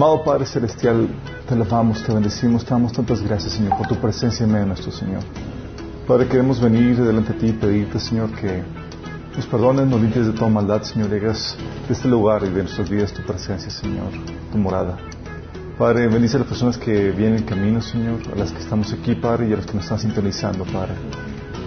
Amado Padre Celestial, te alabamos, te bendecimos, te damos tantas gracias, Señor, por tu presencia en medio de nuestro Señor. Padre, queremos venir delante de ti y pedirte, Señor, que nos perdones, nos limpies de toda maldad, Señor, y hagas de este lugar y de nuestras vidas tu presencia, Señor, tu morada. Padre, bendice a las personas que vienen en camino, Señor, a las que estamos aquí, Padre, y a los que nos están sintonizando, Padre.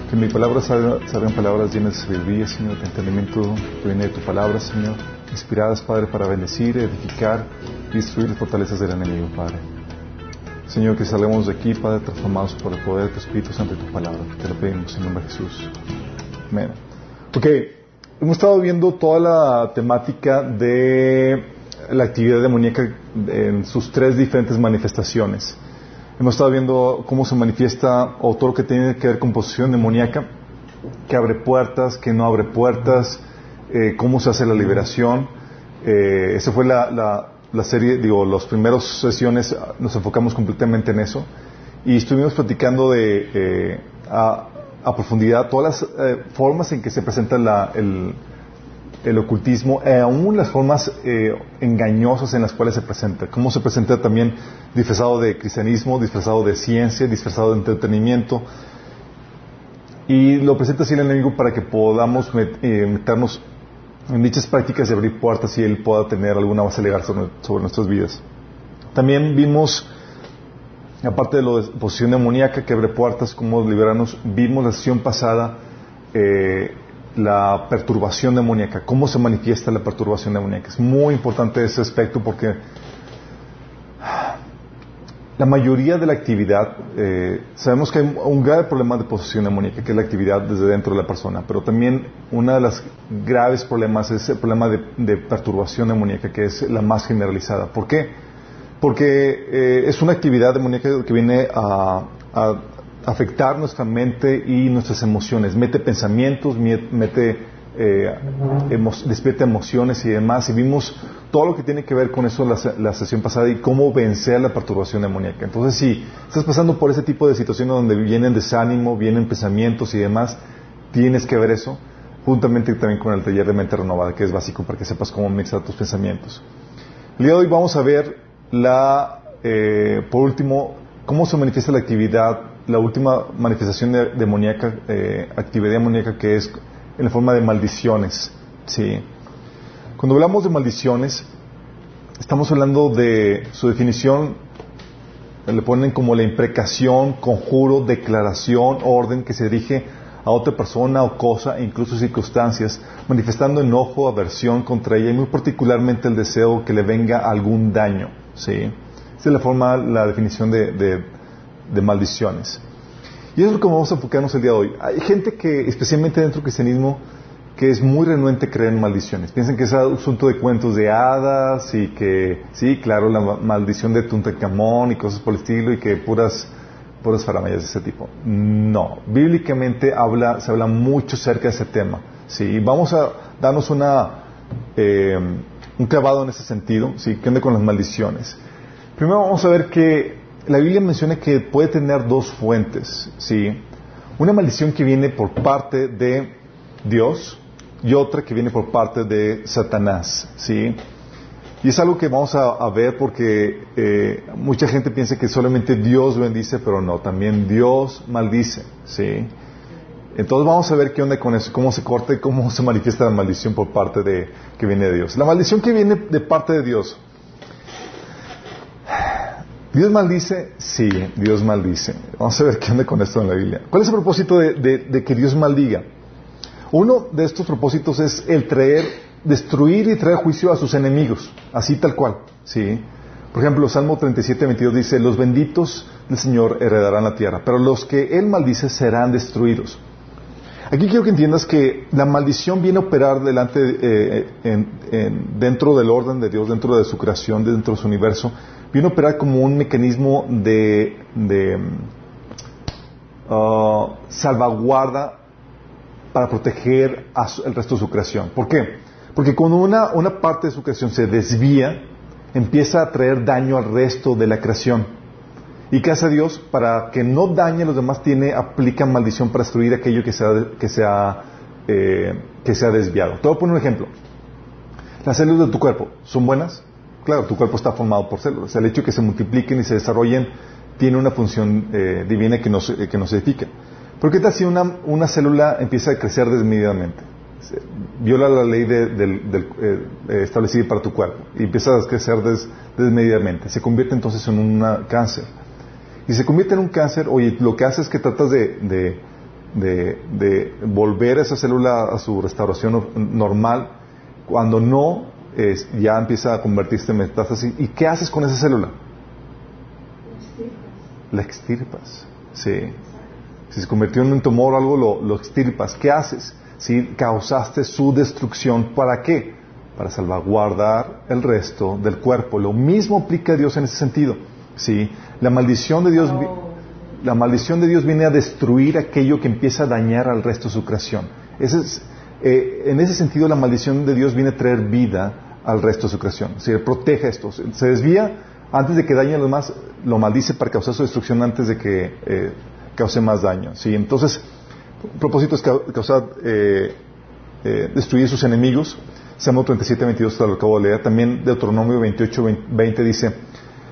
Que mi palabra salgan palabras llenas de sabiduría, Señor, de entendimiento que viene de tu palabra, Señor, inspiradas, Padre, para bendecir, edificar y destruir las fortalezas del enemigo, Padre. Señor, que salgamos de aquí, Padre, transformados por el poder de tu Espíritu Santo y tu palabra. Te lo pedimos en nombre de Jesús. Amén. Ok, hemos estado viendo toda la temática de la actividad demoníaca en sus tres diferentes manifestaciones. Hemos estado viendo cómo se manifiesta o todo lo que tiene que ver con posesión demoníaca, que abre puertas, que no abre puertas, eh, cómo se hace la liberación. Eh, esa fue la, la serie, digo, las primeras sesiones nos enfocamos completamente en eso. Y estuvimos platicando de eh, a, profundidad todas las eh, formas en que se presenta el, el, ocultismo, e aún las formas eh, engañosas en las cuales se presenta, cómo se presenta también disfrazado de cristianismo, disfrazado de ciencia, disfrazado de entretenimiento, y lo presenta así el enemigo para que podamos meternos en dichas prácticas de abrir puertas y Él pueda tener alguna base legal sobre, nuestras vidas. También vimos, aparte de lo de posición demoníaca que abre puertas, cómo liberarnos, vimos la sesión pasada eh, la perturbación demoníaca, cómo se manifiesta la perturbación demoníaca. Es muy importante ese aspecto porque la mayoría de la actividad, eh, sabemos que hay un grave problema de posesión demoníaca, que es la actividad desde dentro de la persona, pero también uno de los graves problemas es el problema de, perturbación demoníaca, que es la más generalizada. ¿Por qué? Porque eh, es una actividad demoníaca que viene a, afectar nuestra mente y nuestras emociones, mete pensamientos, mete, eh, despierta emociones y demás, y vimos todo lo que tiene que ver con eso la, la sesión pasada y cómo vencer la perturbación demoníaca. Entonces, si estás pasando por ese tipo de situaciones donde vienen desánimo, vienen pensamientos y demás, tienes que ver eso, juntamente también con el taller de mente renovada, que es básico para que sepas cómo mezclar tus pensamientos. El día de hoy vamos a ver la, eh, por último, cómo se manifiesta la actividad, la última manifestación demoníaca, eh, actividad demoníaca que es en la forma de maldiciones. Sí. Cuando hablamos de maldiciones, estamos hablando de su definición, le ponen como la imprecación, conjuro, declaración, orden que se dirige a otra persona o cosa incluso circunstancias, manifestando enojo, aversión contra ella y muy particularmente el deseo que le venga algún daño. ¿sí? Esa es la forma, la definición de, de maldiciones. Y eso es lo que vamos a enfocarnos el día de hoy. Hay gente que, especialmente dentro del cristianismo, que es muy renuente a creer en maldiciones. Piensan que es asunto de cuentos de hadas y que, sí, claro, la maldición de Tuntecamón y cosas por el estilo y que puras, puras faramayas de ese tipo. No, bíblicamente habla, se habla mucho acerca de ese tema. Sí, vamos a darnos una, eh, un clavado en ese sentido, sí, que ande con las maldiciones. Primero vamos a ver que la Biblia menciona que puede tener dos fuentes, sí. Una maldición que viene por parte de Dios, y otra que viene por parte de Satanás, ¿sí? Y es algo que vamos a, ver porque eh, mucha gente piensa que solamente Dios bendice, pero no, también Dios maldice, ¿sí? Entonces vamos a ver qué onda con eso, cómo se corta y cómo se manifiesta la maldición por parte de que viene de Dios. La maldición que viene de parte de Dios. ¿Dios maldice? Sí, Dios maldice. Vamos a ver qué onda con esto en la Biblia. ¿Cuál es el propósito de que Dios maldiga? Uno de estos propósitos es el traer, destruir y traer juicio a sus enemigos, así tal cual, ¿sí? Por ejemplo, Salmo 37, 22 dice, los benditos del Señor heredarán la tierra, pero los que Él maldice serán destruidos. Aquí quiero que entiendas que la maldición viene a operar delante, eh, dentro del orden de Dios, dentro de su creación, dentro de su universo, viene a operar como un mecanismo de, uh, salvaguarda para proteger al resto de su creación. ¿Por qué? Porque cuando una, parte de su creación se desvía, empieza a traer daño al resto de la creación. ¿Y qué hace Dios? Para que no dañe a los demás, tiene, aplica maldición para destruir aquello que se ha, que eh, que desviado. Te voy a poner un ejemplo. Las células de tu cuerpo, ¿son buenas? Claro, tu cuerpo está formado por células. El hecho de que se multipliquen y se desarrollen tiene una función eh, divina que nos, que nos edifica. ¿Por qué tal si una, una célula empieza a crecer desmedidamente? Viola la ley del, eh, establecida para tu cuerpo y empieza a crecer desmedidamente. Se convierte entonces en un cáncer. Y se convierte en un cáncer, oye, lo que hace es que tratas de, de volver a esa célula a su restauración normal, cuando no, es, ya empieza a convertirse en metástasis. ¿Y qué haces con esa célula? La extirpas. Sí. Si se convirtió en un tumor o algo, lo, extirpas. ¿Qué haces? Si causaste su destrucción, ¿para qué? Para salvaguardar el resto del cuerpo. Lo mismo aplica Dios en ese sentido. ¿Sí? La maldición de Dios, la maldición de Dios viene a destruir aquello que empieza a dañar al resto de su creación. Ese es, eh, en ese sentido, la maldición de Dios viene a traer vida al resto de su creación. Se protege esto. Se desvía antes de que dañe a los demás, lo maldice para causar su destrucción antes de que eh, cause más daño. ¿sí? Entonces, el propósito es causar, eh, destruir sus enemigos. Salmo 37, 22, te lo acabo de leer. También Deuteronomio 28, 20 dice,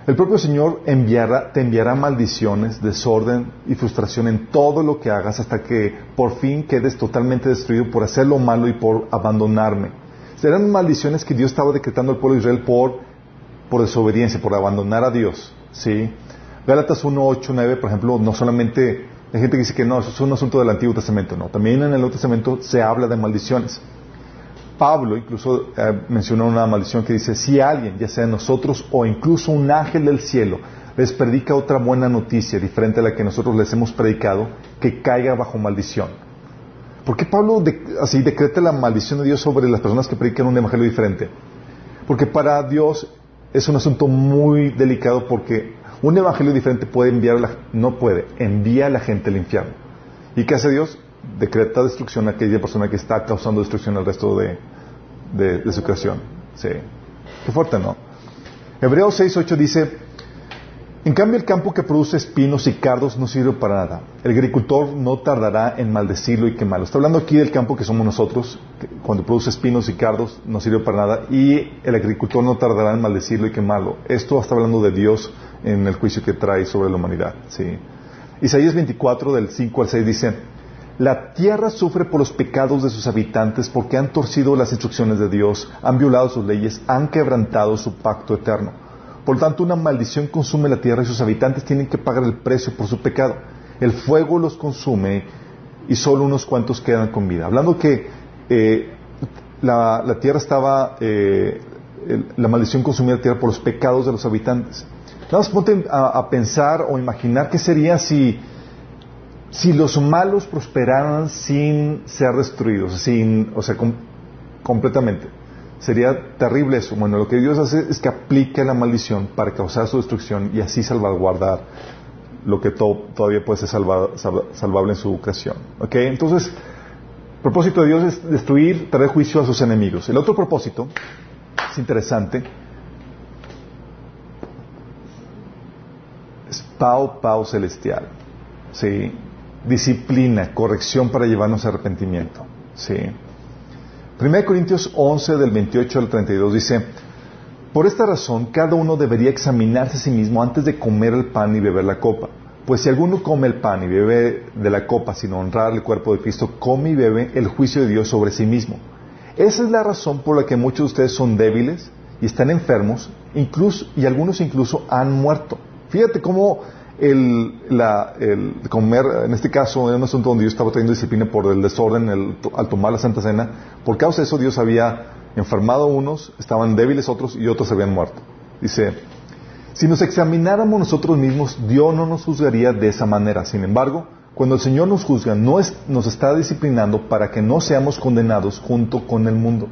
el propio Señor enviará, te enviará maldiciones, desorden y frustración en todo lo que hagas hasta que por fin quedes totalmente destruido por hacer lo malo y por abandonarme. Serán maldiciones que Dios estaba decretando al pueblo de Israel por, por desobediencia, por abandonar a Dios. ¿sí? Gálatas 1, 8, 9, por ejemplo, no solamente hay gente que dice que no, eso es un asunto del Antiguo Testamento, no. También en el Nuevo Testamento se habla de maldiciones. Pablo incluso eh, mencionó una maldición que dice, si alguien, ya sea nosotros o incluso un ángel del cielo, les predica otra buena noticia diferente a la que nosotros les hemos predicado, que caiga bajo maldición. ¿Por qué Pablo así decreta la maldición de Dios sobre las personas que predican un evangelio diferente? Porque para Dios es un asunto muy delicado porque un evangelio diferente puede enviar, la, no puede, envía a la gente al infierno. ¿Y qué hace Dios? Decreta destrucción a aquella persona que está causando destrucción al resto de, de, su creación. Sí. Qué fuerte, ¿no? Hebreos 6.8 dice, en cambio el campo que produce espinos y cardos no sirve para nada. El agricultor no tardará en maldecirlo y quemarlo. Está hablando aquí del campo que somos nosotros, cuando produce espinos y cardos no sirve para nada, y el agricultor no tardará en maldecirlo y quemarlo. Esto está hablando de Dios en el juicio que trae sobre la humanidad. ¿sí? Isaías 24, del 5 al 6 dice, la tierra sufre por los pecados de sus habitantes porque han torcido las instrucciones de Dios, han violado sus leyes, han quebrantado su pacto eterno. Por tanto, una maldición consume la tierra y sus habitantes tienen que pagar el precio por su pecado. El fuego los consume y solo unos cuantos quedan con vida. Hablando que eh, la, tierra estaba, eh, la maldición consumía la tierra por los pecados de los habitantes. Nada más ponte a pensar o imaginar qué sería si si los malos prosperaran sin ser destruidos, sin, o sea, completamente, sería terrible eso. Bueno, lo que Dios hace es que aplique la maldición para causar su destrucción y así salvaguardar lo que todavía puede ser salvable en su creación. ¿Ok? Entonces, el propósito de Dios es destruir, traer juicio a sus enemigos. El otro propósito es interesante. Es Pau Pau Celestial. ¿Sí? Disciplina, corrección para llevarnos a arrepentimiento. ¿sí? 1 Corintios 11 del 28 al 32 dice, por esta razón cada uno debería examinarse a sí mismo antes de comer el pan y beber la copa. Pues si alguno come el pan y bebe de la copa sin honrar el cuerpo de Cristo, come y bebe el juicio de Dios sobre sí mismo. Esa es la razón por la que muchos de ustedes son débiles y están enfermos, incluso, y algunos incluso han muerto. Fíjate cómo el, el comer, en este caso, era un asunto donde Dios estaba teniendo disciplina por el desorden al tomar la Santa Cena. Por causa de eso, Dios había enfermado a unos, estaban débiles otros y otros habían muerto. Dice, si nos examináramos nosotros mismos, Dios no nos juzgaría de esa manera. Sin embargo, cuando el Señor nos juzga, no es, nos está disciplinando para que no seamos condenados junto con el mundo.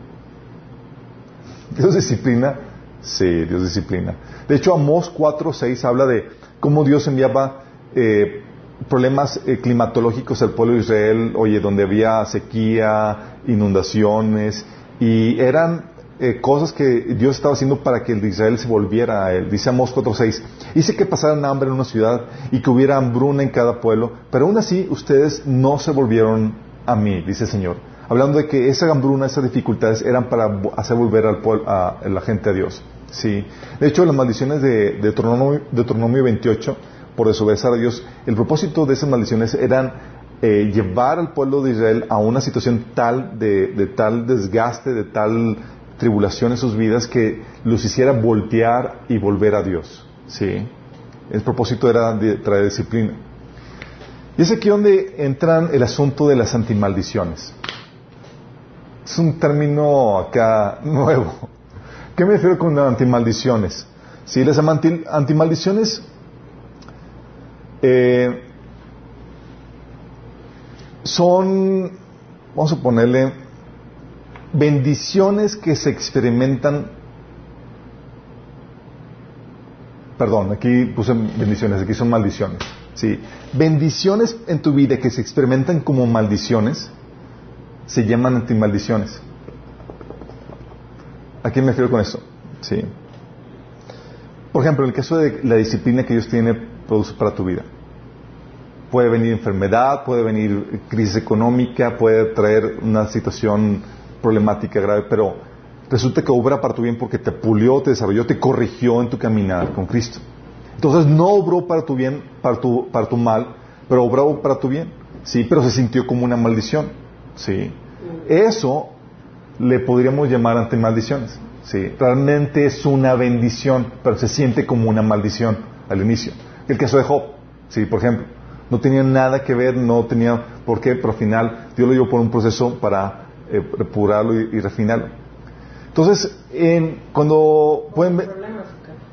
¿Dios disciplina? Sí, Dios disciplina. De hecho, Amós 4.6 habla de cómo Dios enviaba eh, problemas eh, climatológicos al pueblo de Israel, oye, donde había sequía, inundaciones, y eran eh, cosas que Dios estaba haciendo para que el de Israel se volviera a él. Dice Amós 4.6, hice que pasaran hambre en una ciudad y que hubiera hambruna en cada pueblo, pero aún así ustedes no se volvieron a mí, dice el Señor. Hablando de que esa hambruna, esas dificultades eran para hacer volver al pueblo, a la gente a Dios. Sí. De hecho, las maldiciones de Deuteronomio, Deuteronomio 28, por desobedecer a Dios, el propósito de esas maldiciones eran eh, llevar al pueblo de Israel a una situación tal de, de, tal desgaste, de tal tribulación en sus vidas que los hiciera voltear y volver a Dios. ¿sí? El propósito era de traer disciplina. Y es aquí donde entran el asunto de las antimaldiciones. Es un término acá nuevo. ¿Qué me refiero con antimaldiciones? Sí, las antimaldiciones eh, son, vamos a ponerle, bendiciones que se experimentan. Perdón, aquí puse bendiciones, aquí son maldiciones. Sí, bendiciones en tu vida que se experimentan como maldiciones se llaman antimaldiciones. ¿A quién me refiero con eso? Sí. Por ejemplo, en el caso de la disciplina que Dios tiene produce para tu vida. Puede venir enfermedad, puede venir crisis económica, puede traer una situación problemática grave, pero resulta que obra para tu bien porque te pulió, te desarrolló, te corrigió en tu caminar con Cristo. Entonces no obró para tu bien, para tu, para tu mal, pero obró para tu bien. Sí, pero se sintió como una maldición. Sí. Eso le podríamos llamar ante maldiciones. Sí. Realmente es una bendición, pero se siente como una maldición al inicio. El caso de Job, sí, por ejemplo, no tenía nada que ver, no tenía por qué, pero al final Dios lo llevó por un proceso para eh, y, refinarlo. Entonces, en, cuando pueden ver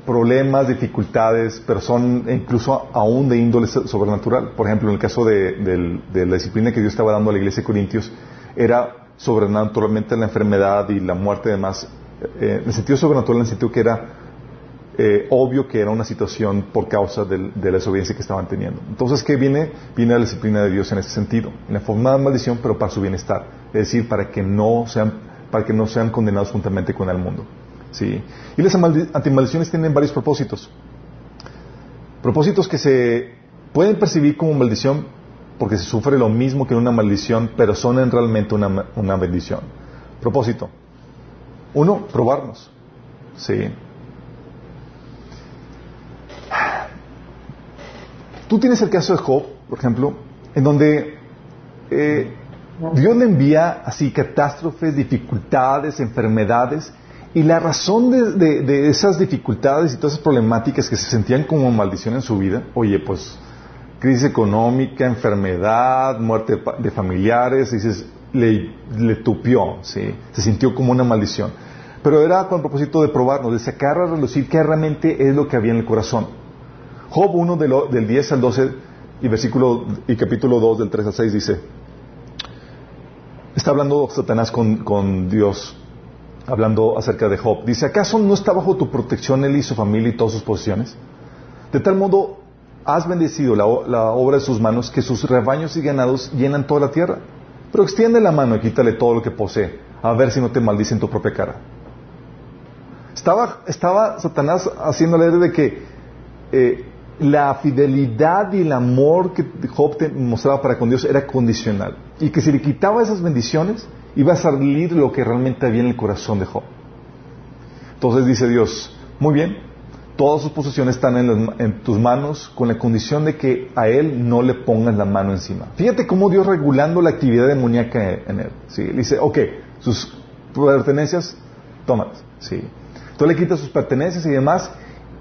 problemas, dificultades, pero son incluso aún de índole sobrenatural. Por ejemplo, en el caso de la disciplina que Dios estaba dando a la iglesia de Corintios, era sobrenaturalmente la enfermedad y la muerte además, eh, en el sentido sobrenatural, en el sentido que era eh, obvio que era una situación por causa de la desobediencia que estaban teniendo. Entonces, ¿qué viene? Viene la disciplina de Dios en ese sentido, en la forma de maldición, pero para su bienestar, es decir, para que no sean, para que no sean condenados juntamente con el mundo. ¿sí? Y las antimaldiciones tienen varios propósitos. Propósitos que se pueden percibir como maldición, porque se sufre lo mismo que una maldición, pero son en realmente una, una bendición. Propósito. Uno, probarnos. Sí. Tú tienes el caso de Job, por ejemplo, en donde eh, Dios le envía así catástrofes, dificultades, enfermedades, y la razón de, de, esas dificultades y todas esas problemáticas que se sentían como maldición en su vida, oye, pues crisis económica, enfermedad, muerte de familiares, dices, le, le tupió, ¿sí? se sintió como una maldición. Pero era con el propósito de probarnos, de sacar a relucir qué realmente es lo que había en el corazón. Job 1 del 10 al 12 y versículo y capítulo 2 del 3 al 6 dice, está hablando Satanás con, con Dios, hablando acerca de Job. Dice, ¿acaso no está bajo tu protección él y su familia y todas sus posesiones? De tal modo has bendecido la, obra de sus manos, que sus rebaños y ganados llenan toda la tierra. Pero extiende la mano y quítale todo lo que posee, a ver si no te maldice en tu propia cara. Estaba, estaba Satanás haciéndole de que eh, la fidelidad y el amor que Job mostraba para con Dios era condicional. Y que si le quitaba esas bendiciones, iba a salir lo que realmente había en el corazón de Job. Entonces dice Dios, muy bien, todas sus posesiones están en, tus manos con la condición de que a él no le pongas la mano encima. Fíjate cómo Dios regulando la actividad demoníaca en él. ¿sí? Le dice, ok, sus pertenencias, tómalas. ¿sí? Entonces le quita sus pertenencias y demás.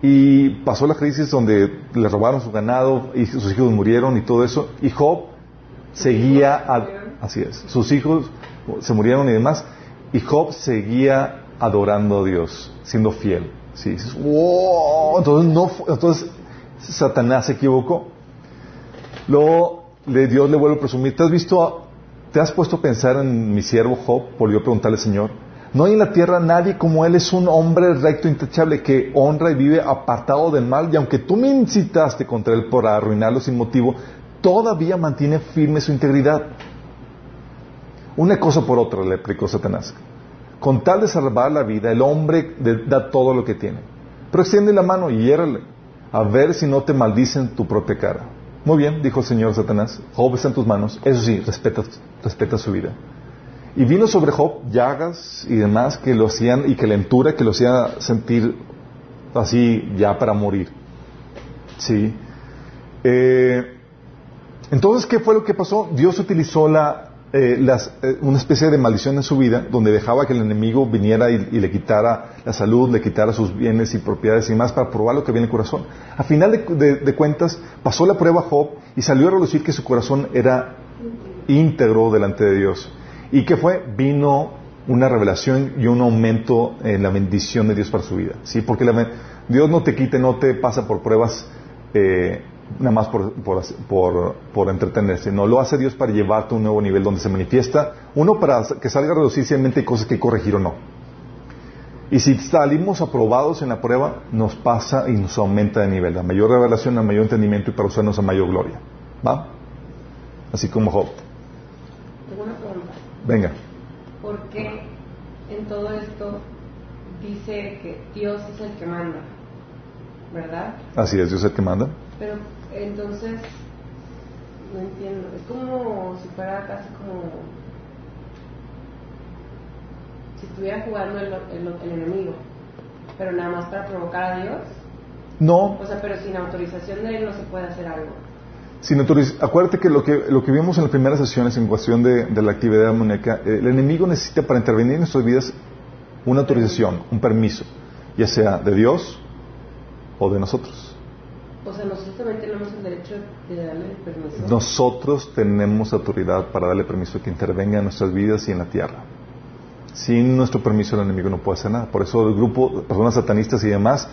Y pasó la crisis donde le robaron su ganado y sus hijos murieron y todo eso. Y Job seguía, así es, sus hijos se murieron y demás. Y Job seguía adorando a Dios, siendo fiel. Sí, dices, wow, entonces, no, entonces Satanás se equivocó. Luego Dios le vuelve a presumir, ¿te has visto, te has puesto a pensar en mi siervo Job? Volvió a preguntarle al Señor. No hay en la tierra nadie como él, es un hombre recto, intachable, que honra y vive apartado del mal, y aunque tú me incitaste contra él por arruinarlo sin motivo, todavía mantiene firme su integridad. Una cosa por otra, le explicó Satanás. Con tal de salvar la vida, el hombre da todo lo que tiene. Pero extiende la mano y hiérale, a ver si no te maldicen tu propia cara. Muy bien, dijo el Señor Satanás, Job está en tus manos. Eso sí, respeta, respeta su vida. Y vino sobre Job llagas y demás que lo hacían, y calentura que lo hacía sentir así ya para morir. Sí. Eh, entonces, ¿qué fue lo que pasó? Dios utilizó la, eh, las, eh, una especie de maldición en su vida, donde dejaba que el enemigo viniera y, le quitara la salud, le quitara sus bienes y propiedades y más para probar lo que había en el corazón. A final de, cuentas, pasó la prueba Job y salió a relucir que su corazón era íntegro delante de Dios. ¿Y qué fue? Vino una revelación y un aumento en la bendición de Dios para su vida. ¿sí? Porque Dios no te quite, no te pasa por pruebas eh, nada más por, por, por, entretenerse. No, lo hace Dios para llevarte a un nuevo nivel donde se manifiesta. Uno, para que salga a reducir si hay cosas que corregir o no. Y si salimos aprobados en la prueba, nos pasa y nos aumenta de nivel. La mayor revelación, la mayor entendimiento y para usarnos a mayor gloria. ¿Va? Así como Job. Tengo una pregunta. Venga. ¿Por qué en todo esto dice que Dios es el que manda? ¿Verdad? Así es, Dios es el que manda. Pero entonces, no entiendo, es como si fuera casi como si estuviera jugando el, el, enemigo, pero nada más para provocar a Dios. No. O sea, pero sin autorización de él no se puede hacer algo. Sin acuérdate que lo, que lo que vimos en las primeras sesiones en cuestión de, de la actividad muñeca, eh, el enemigo necesita para intervenir en nuestras vidas una autorización, un permiso, ya sea de Dios o de nosotros. O sea, nosotros también tenemos el derecho de darle permiso. Nosotros tenemos autoridad para darle permiso que intervenga en nuestras vidas y en la tierra. Sin nuestro permiso el enemigo no puede hacer nada. Por eso el grupo, personas satanistas y demás,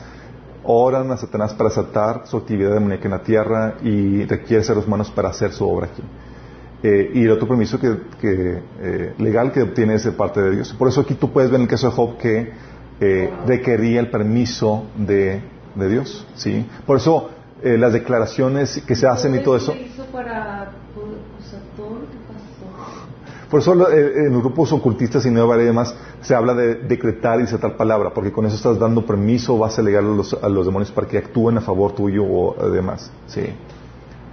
oran a Satanás para asaltar su actividad demoníaca en la tierra y requiere seres humanos para hacer su obra aquí. Eh, y el otro permiso que, eh, legal que obtiene es de parte de Dios. Por eso aquí tú puedes ver en el caso de Job que eh, requería el permiso de, de Dios. ¿sí? Por eso eh, las declaraciones que se hacen y todo eso. Por eso eh, en los grupos ocultistas y nueva y demás se habla de decretar y tal palabra, porque con eso estás dando permiso, vas a legar a los, a los demonios para que actúen a favor tuyo o demás. Sí.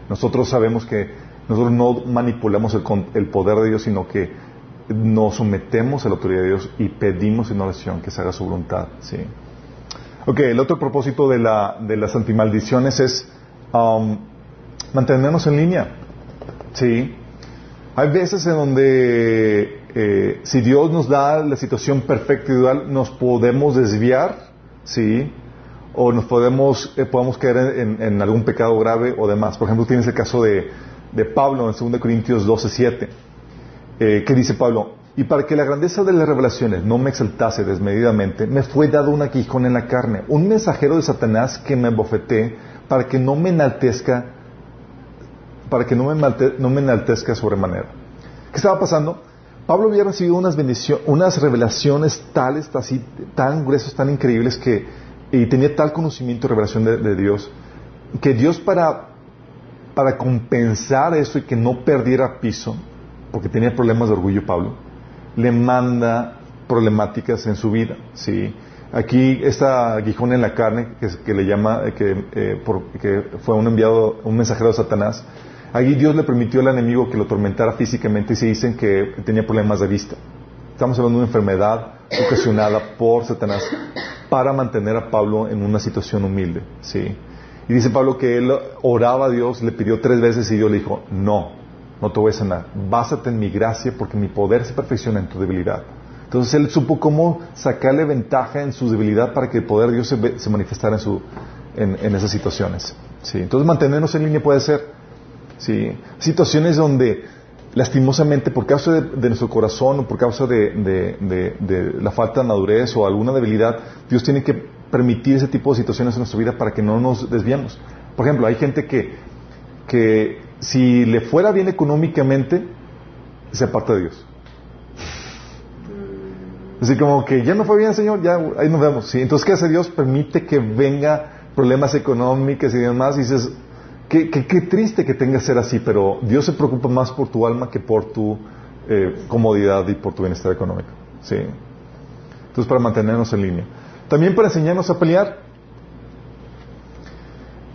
Nosotros sabemos que nosotros no manipulamos el, el poder de Dios, sino que nos sometemos a la autoridad de Dios y pedimos en oración que se haga su voluntad. Sí. Ok, el otro propósito de, la, de las antimaldiciones es um, mantenernos en línea. Sí. Hay veces en donde eh, si Dios nos da la situación perfecta ideal, nos podemos desviar, sí, o nos podemos, eh, podemos caer en, algún pecado grave o demás. Por ejemplo, tienes el caso de, Pablo en 2 Corintios 12, 7, eh, que dice Pablo, y para que la grandeza de las revelaciones no me exaltase desmedidamente, me fue dado un aguijón en la carne, un mensajero de Satanás que me bofeté para que no me enaltezca, para que no me, enaltezca sobremanera. ¿Qué estaba pasando? Pablo había recibido unas unas revelaciones tales, así, tan gruesas, tan increíbles que, y tenía tal conocimiento y revelación de, de Dios, que Dios para, para compensar eso y que no perdiera piso, porque tenía problemas de orgullo Pablo, le manda problemáticas en su vida, ¿sí? Aquí esta aguijón en la carne que, le llama que, eh, que fue un enviado, un mensajero de Satanás. Allí Dios le permitió al enemigo que lo tormentara físicamente y se dicen que tenía problemas de vista. Estamos hablando de una enfermedad ocasionada por Satanás para mantener a Pablo en una situación humilde, ¿sí? Y dice Pablo que él oraba a Dios, le pidió tres veces y Dios le dijo, no, no te voy a sanar. Básate en mi gracia porque mi poder se perfecciona en tu debilidad. Entonces él supo cómo sacarle ventaja en su debilidad para que el poder de Dios se, manifestara en, su, en, esas situaciones. ¿sí? Entonces mantenernos en línea puede ser ¿sí? situaciones donde lastimosamente por causa de, nuestro corazón o por causa de, de, la falta de madurez o alguna debilidad, Dios tiene que permitir ese tipo de situaciones en nuestra vida para que no nos desviemos. Por ejemplo, hay gente que, que si le fuera bien económicamente, se aparta de Dios. Mm. Así como que ya no fue bien, Señor, ya ahí nos vemos. ¿sí? Entonces, ¿qué hace Dios? Permite que venga problemas económicos y demás. Y dices, qué, triste que tenga que ser así, pero Dios se preocupa más por tu alma que por tu eh, comodidad y por tu bienestar económico. ¿sí? Entonces, para mantenernos en línea. También para enseñarnos a pelear.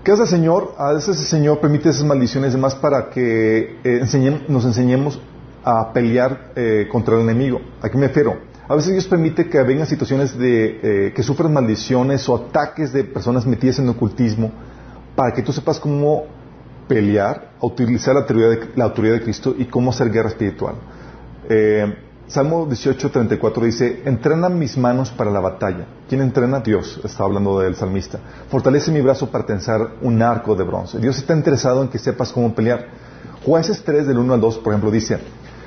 ¿Qué hace el Señor? A veces el Señor permite esas maldiciones más para que eh, nos enseñemos a pelear eh, contra el enemigo. ¿A qué me refiero? A veces Dios permite que vengan situaciones de eh, que sufran maldiciones o ataques de personas metidas en ocultismo para que tú sepas cómo pelear, utilizar la autoridad de, la autoridad de Cristo y cómo hacer guerra espiritual. Salmo 18:34 dice, entrena mis manos para la batalla. ¿Quién entrena? Dios, está hablando del salmista. Fortalece mi brazo para tensar un arco de bronce. Dios está interesado en que sepas cómo pelear. Jueces 3 del 1 al 2, por ejemplo, dice,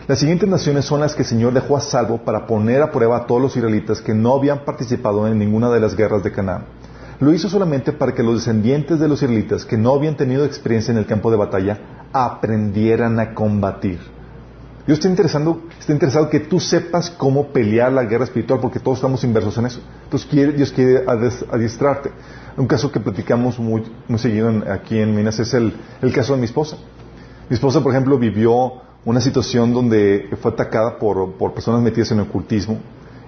las siguientes naciones son las que el Señor dejó a salvo para poner a prueba a todos los israelitas que no habían participado en ninguna de las guerras de Canaán. Lo hizo solamente para que los descendientes de los israelitas que no habían tenido experiencia en el campo de batalla aprendieran a combatir. Dios está, interesando, está interesado que tú sepas cómo pelear la guerra espiritual porque todos estamos inversos en eso. Entonces Dios quiere adiestrarte. Un caso que platicamos muy, seguido aquí en Minas es el, caso de mi esposa. Mi esposa, por ejemplo, vivió una situación donde fue atacada por, personas metidas en ocultismo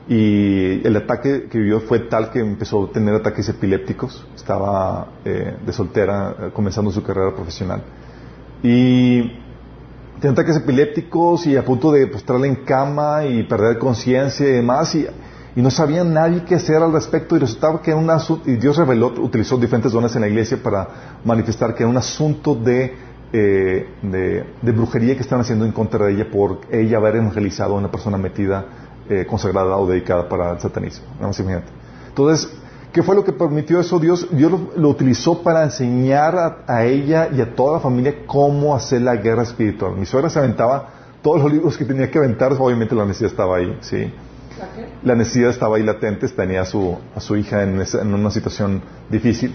y el ataque que vivió fue tal que empezó a tener ataques epilépticos. Estaba eh, de soltera, eh, comenzando su carrera profesional. Y tenía ataques epilépticos y a punto de postrarla en cama y perder conciencia y demás. Y, y, no sabía nadie qué hacer al respecto. Y resultaba que era un asunto, y Dios reveló, utilizó diferentes dones en la iglesia para manifestar que era un asunto de eh, de, brujería que están haciendo en contra de ella por ella haber evangelizado a una persona metida, eh, consagrada o dedicada para el satanismo. Entonces, ¿qué fue lo que permitió eso? Dios, Dios lo, utilizó para enseñar a, ella y a toda la familia cómo hacer la guerra espiritual. Mi suegra se aventaba todos los libros que tenía que aventar, obviamente la necesidad estaba ahí, ¿sí? La necesidad estaba ahí latente, tenía a su, a su hija en, en una situación difícil.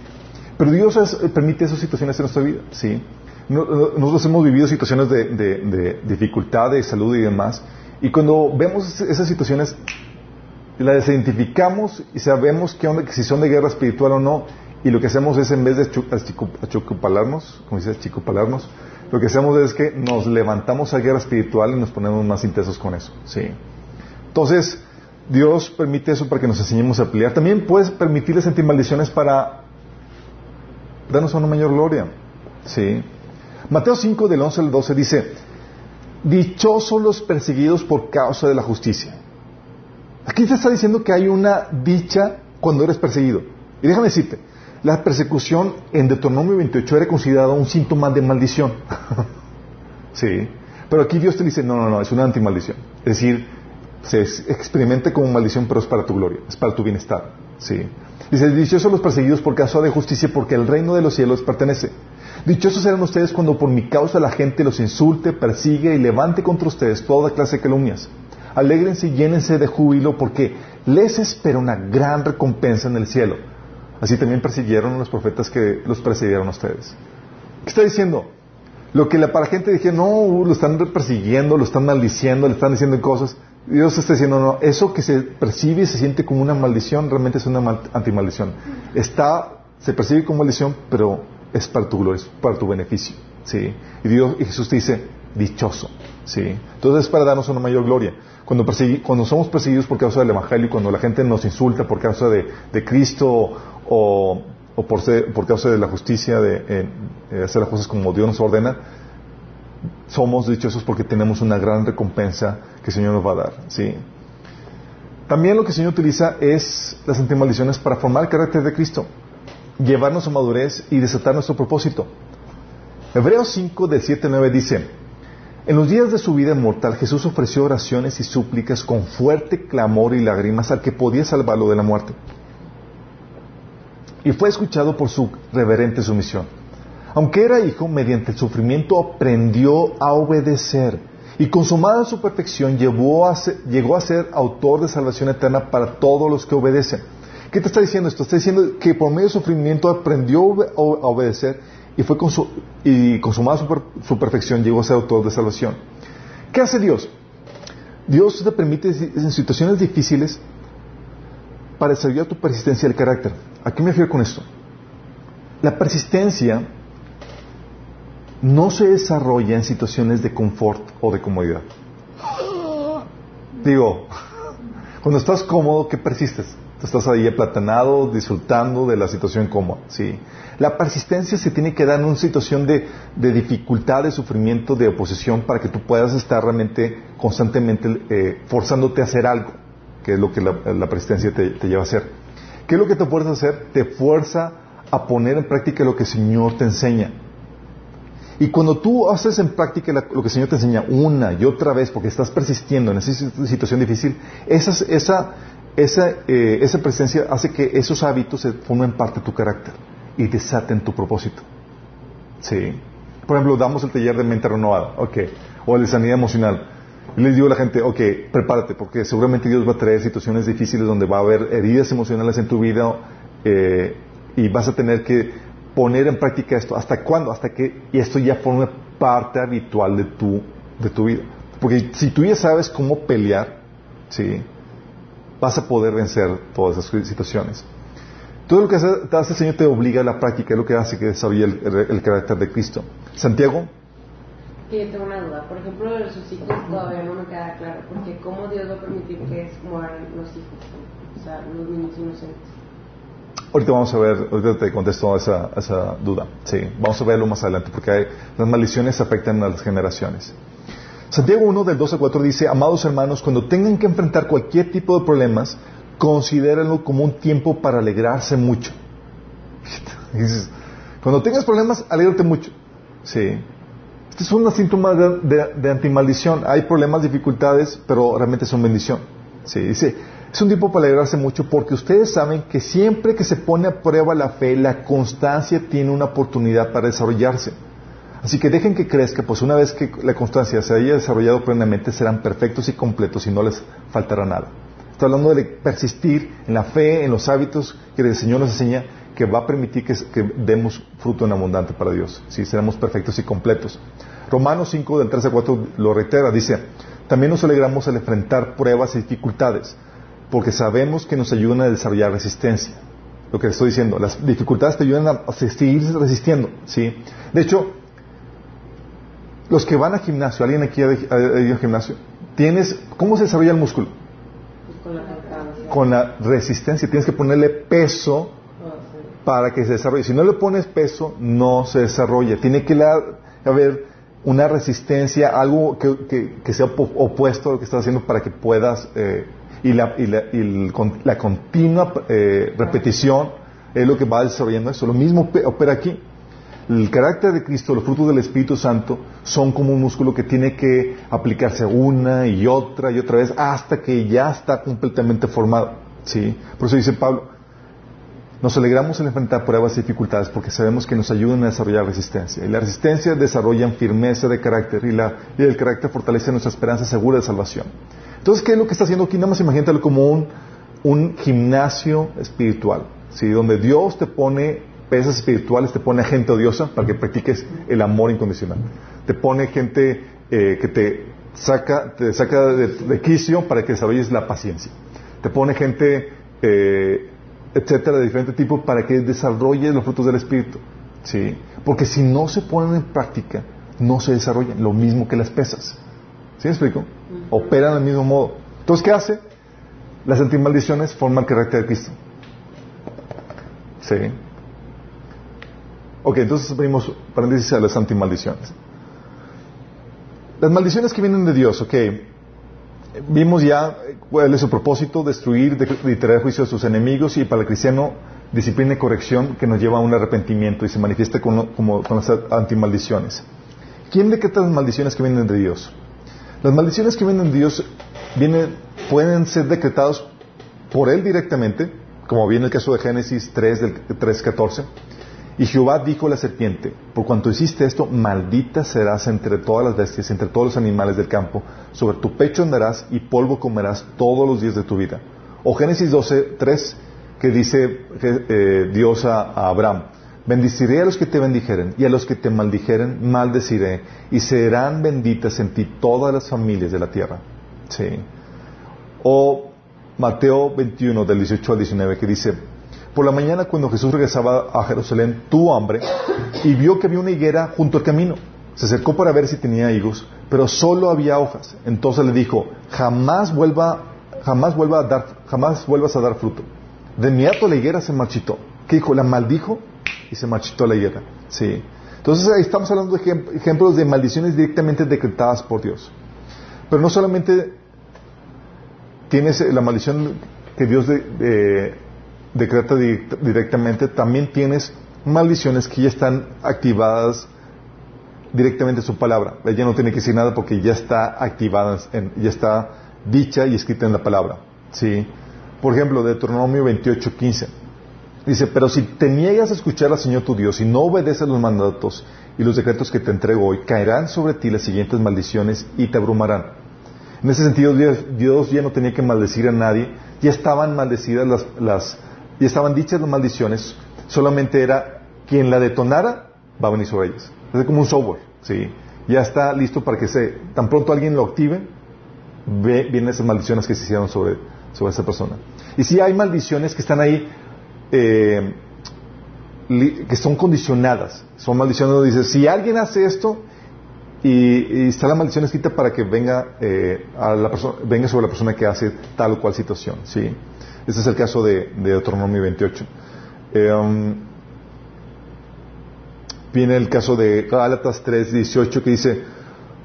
Pero Dios permite esas situaciones en nuestra vida, ¿sí? nosotros hemos vivido situaciones de, dificultad de salud y demás, y cuando vemos esas situaciones, las identificamos y sabemos que, si son de guerra espiritual o no, y lo que hacemos es, en vez de achucupalarnos, como dice, achucupalarnos, lo que hacemos es que nos levantamos a guerra espiritual y nos ponemos más intensos con eso. ¿sí? Entonces, Dios permite eso para que nos enseñemos a pelear. También puedes permitirles sentir maldiciones para darnos una mayor gloria. ¿sí? Mateo 5 del 11 al 12 dice, dichosos los perseguidos por causa de la justicia. Aquí te está diciendo que hay una dicha cuando eres perseguido. Y déjame decirte, la persecución en Deuteronomio 28 era considerada un síntoma de maldición. sí. Pero aquí Dios te dice, no, no, no, es una antimaldición. Es decir, se experimenta como maldición, pero es para tu gloria, es para tu bienestar. Sí. Dice, dichosos los perseguidos por causa de justicia, porque el reino de los cielos pertenece. Dichosos serán ustedes cuando por mi causa la gente los insulte, persigue y levante contra ustedes toda clase de calumnias. Alégrense y llénense de júbilo porque les espera una gran recompensa en el cielo. Así también persiguieron los profetas que los precedieron a ustedes. ¿Qué está diciendo? Lo que la para gente dije, no, lo están persiguiendo, lo están maldiciendo, le están diciendo cosas. Dios está diciendo, no, eso que se percibe y se siente como una maldición, realmente es una antimaldición. Está, se percibe como maldición, pero es para tu gloria, es para tu beneficio. ¿sí? Y, Dios, y Jesús te dice, dichoso. ¿sí? Entonces es para darnos una mayor gloria. Cuando, cuando somos perseguidos por causa del Evangelio, cuando la gente nos insulta por causa de, Cristo o, por, por, causa de la justicia, de, hacer las cosas como Dios nos ordena, somos dichosos porque tenemos una gran recompensa que el Señor nos va a dar. ¿sí? También lo que el Señor utiliza es las antimaldiciones para formar el carácter de Cristo llevarnos a madurez y desatar nuestro propósito. Hebreos 5 del 7 al 9 dice, en los días de su vida mortal Jesús ofreció oraciones y súplicas con fuerte clamor y lágrimas al que podía salvarlo de la muerte. Y fue escuchado por su reverente sumisión. Aunque era hijo, mediante el sufrimiento aprendió a obedecer y consumada su perfección llegó a ser autor de salvación eterna para todos los que obedecen. ¿Qué te está diciendo esto? Está diciendo que por medio de sufrimiento aprendió a obedecer y fue y consumada su, perfección, llegó a ser autor de salvación. ¿Qué hace Dios? Dios te permite en situaciones difíciles para desarrollar tu persistencia del carácter. ¿A qué me refiero con esto? La persistencia no se desarrolla en situaciones de confort o de comodidad. Digo, cuando estás cómodo, ¿qué persistes? estás ahí aplatanado, disfrutando de la situación cómoda. ¿sí? La persistencia se tiene que dar en una situación de, dificultad, de sufrimiento, de oposición, para que tú puedas estar realmente constantemente eh, forzándote a hacer algo, que es lo que la, persistencia te, lleva a hacer. ¿Qué es lo que te fuerza a hacer? Te fuerza a poner en práctica lo que el Señor te enseña. Y cuando tú haces en práctica lo que el Señor te enseña una y otra vez, porque estás persistiendo en esa situación difícil, esa, esa, eh, esa presencia hace que esos hábitos se formen parte de tu carácter y desaten tu propósito. Sí. Por ejemplo, damos el taller de mente renovada, ok, o el de sanidad emocional. Y les digo a la gente, ok, prepárate, porque seguramente Dios va a traer situaciones difíciles donde va a haber heridas emocionales en tu vida eh, y vas a tener que poner en práctica esto. ¿Hasta cuándo? Hasta que esto ya forme parte habitual de tu, de tu vida. Porque si tú ya sabes cómo pelear, ¿sí? vas a poder vencer todas esas situaciones. Todo lo que hace, el Señor te obliga a la práctica, es lo que hace que desarrolle el, carácter de Cristo. Santiago. Sí, tengo una duda. Por ejemplo, de los hijos todavía no me queda claro, porque ¿cómo Dios va a permitir que como los hijos? O sea, los niños inocentes. Ahorita vamos a ver, ahorita te contesto esa, esa duda. Sí, vamos a verlo más adelante, porque las maldiciones afectan a las generaciones. Santiago 1 del 12 al 4 dice, amados hermanos, cuando tengan que enfrentar cualquier tipo de problemas, considérenlo como un tiempo para alegrarse mucho. cuando tengas problemas, alégrate mucho. Sí. Este es un síntoma de, de, antimaldición. Hay problemas, dificultades, pero realmente son bendición. Sí, dice, es un tiempo para alegrarse mucho porque ustedes saben que siempre que se pone a prueba la fe, la constancia tiene una oportunidad para desarrollarse. Así que dejen que crezca, pues una vez que la constancia se haya desarrollado plenamente, serán perfectos y completos y no les faltará nada. Está hablando de persistir en la fe, en los hábitos que el Señor nos enseña, que va a permitir que, demos fruto en abundante para Dios. Si seremos perfectos y completos. Romanos 5, del 3 al 4, lo reitera, dice, también nos alegramos al enfrentar pruebas y dificultades, porque sabemos que nos ayudan a desarrollar resistencia. Lo que estoy diciendo, las dificultades te ayudan a seguir resistiendo. ¿sí? De hecho, los que van al gimnasio, alguien aquí ha ido al gimnasio, tienes, ¿cómo se desarrolla el músculo? Con la resistencia. Tienes que ponerle peso para que se desarrolle. Si no le pones peso, no se desarrolla. Tiene que haber una resistencia, algo que, sea opuesto a lo que estás haciendo para que puedas, eh, y, la, y, la, continua eh, repetición es lo que va desarrollando eso. Lo mismo opera aquí. El carácter de Cristo, los frutos del Espíritu Santo, son como un músculo que tiene que aplicarse una y otra y otra vez hasta que ya está completamente formado. ¿sí? Por eso dice Pablo, nos alegramos en enfrentar pruebas y dificultades porque sabemos que nos ayudan a desarrollar resistencia. Y la resistencia desarrolla firmeza de carácter y, la, y el carácter fortalece nuestra esperanza segura de salvación. Entonces, ¿qué es lo que está haciendo aquí? Nada más imagínatelo como un, un gimnasio espiritual, ¿sí? donde Dios te pone pesas espirituales, te pone a gente odiosa para que practiques el amor incondicional. Te pone gente eh, que te saca, te saca de, quicio para que desarrolles la paciencia. Te pone gente, eh, etcétera, de diferente tipo para que desarrolles los frutos del Espíritu. ¿Sí? Porque si no se ponen en práctica, no se desarrollan. Lo mismo que las pesas. ¿Sí me explico? Operan del mismo modo. Entonces, ¿qué hace? Las antimaldiciones forman el carácter de Cristo. ¿Sí? Ok, entonces abrimos paréntesis a las antimaldiciones. Las maldiciones que vienen de Dios, ok. Vimos ya cuál es su propósito, destruir y traer juicio a sus enemigos y para el cristiano disciplina y corrección que nos lleva a un arrepentimiento y se manifiesta con las antimaldiciones. ¿Quién decreta las maldiciones que vienen de Dios? Las maldiciones que vienen de Dios pueden ser decretadas por Él directamente, como viene el caso de Génesis 3 del 3.14, y Jehová dijo a la serpiente, por cuanto hiciste esto, maldita serás entre todas las bestias, entre todos los animales del campo, sobre tu pecho andarás y polvo comerás todos los días de tu vida. O Génesis 12, 3, que dice eh, Dios a, Abraham, bendiciré a los que te bendijeren y a los que te maldijeren, maldeciré, y serán benditas en ti todas las familias de la tierra. Sí. O Mateo 21, del 18 al 19, que dice, por la mañana cuando Jesús regresaba a Jerusalén, tuvo hambre y vio que había una higuera junto al camino. Se acercó para ver si tenía higos, pero solo había hojas. Entonces le dijo, jamás vuelva, jamás vuelva a dar, jamás vuelvas a dar fruto. De inmediato la higuera se marchitó. ¿Qué dijo? La maldijo y se marchitó la higuera. Sí. Entonces ahí estamos hablando de ejemplos de maldiciones directamente decretadas por Dios. Pero no solamente tienes la maldición que Dios decreta directamente, también tienes maldiciones que ya están activadas directamente en su palabra. Ella no tiene que decir nada porque ya está activada, ya está dicha y escrita en la palabra. ¿sí? Por ejemplo, Deuteronomio 28, 15. Dice, pero si te niegas a escuchar al Señor tu Dios y no obedeces los mandatos y los decretos que te entrego hoy, caerán sobre ti las siguientes maldiciones y te abrumarán. En ese sentido, Dios ya no tenía que maldecir a nadie, ya estaban maldecidas las, las ya estaban dichas las maldiciones, solamente era quien la detonara va a venir sobre ellas. Es como un software, ¿sí? Ya está listo para que se, tan pronto alguien lo active, ve, vienen esas maldiciones que se hicieron sobre, sobre esa persona. Y si hay maldiciones que están ahí eh, que son condicionadas. Son maldiciones donde dice, si alguien hace esto y, está la maldición escrita para que venga, eh, a la persona, venga sobre la persona que hace tal o cual situación. ¿sí? Este es el caso de, de Deuteronomio 28. Eh, um, viene el caso de Gálatas 3, 18 que dice,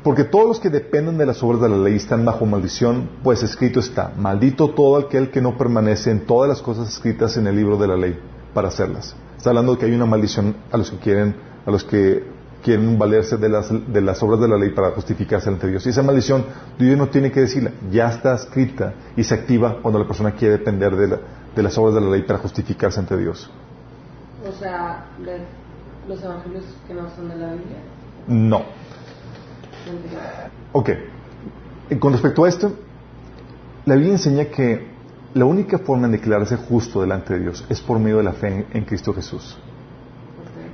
porque todos los que dependen de las obras de la ley están bajo maldición, pues escrito está, maldito todo aquel que no permanece en todas las cosas escritas en el libro de la ley para hacerlas. Está hablando de que hay una maldición a los que quieren, a los que quieren valerse de las, de las obras de la ley para justificarse ante Dios. Y esa maldición, Dios no tiene que decirla, ya está escrita y se activa cuando la persona quiere depender de, de las obras de la ley para justificarse ante Dios. O sea, los evangelios que no son de la Biblia. No. Ok. Con respecto a esto, la Biblia enseña que la única forma de declararse justo delante de Dios es por medio de la fe en, Cristo Jesús.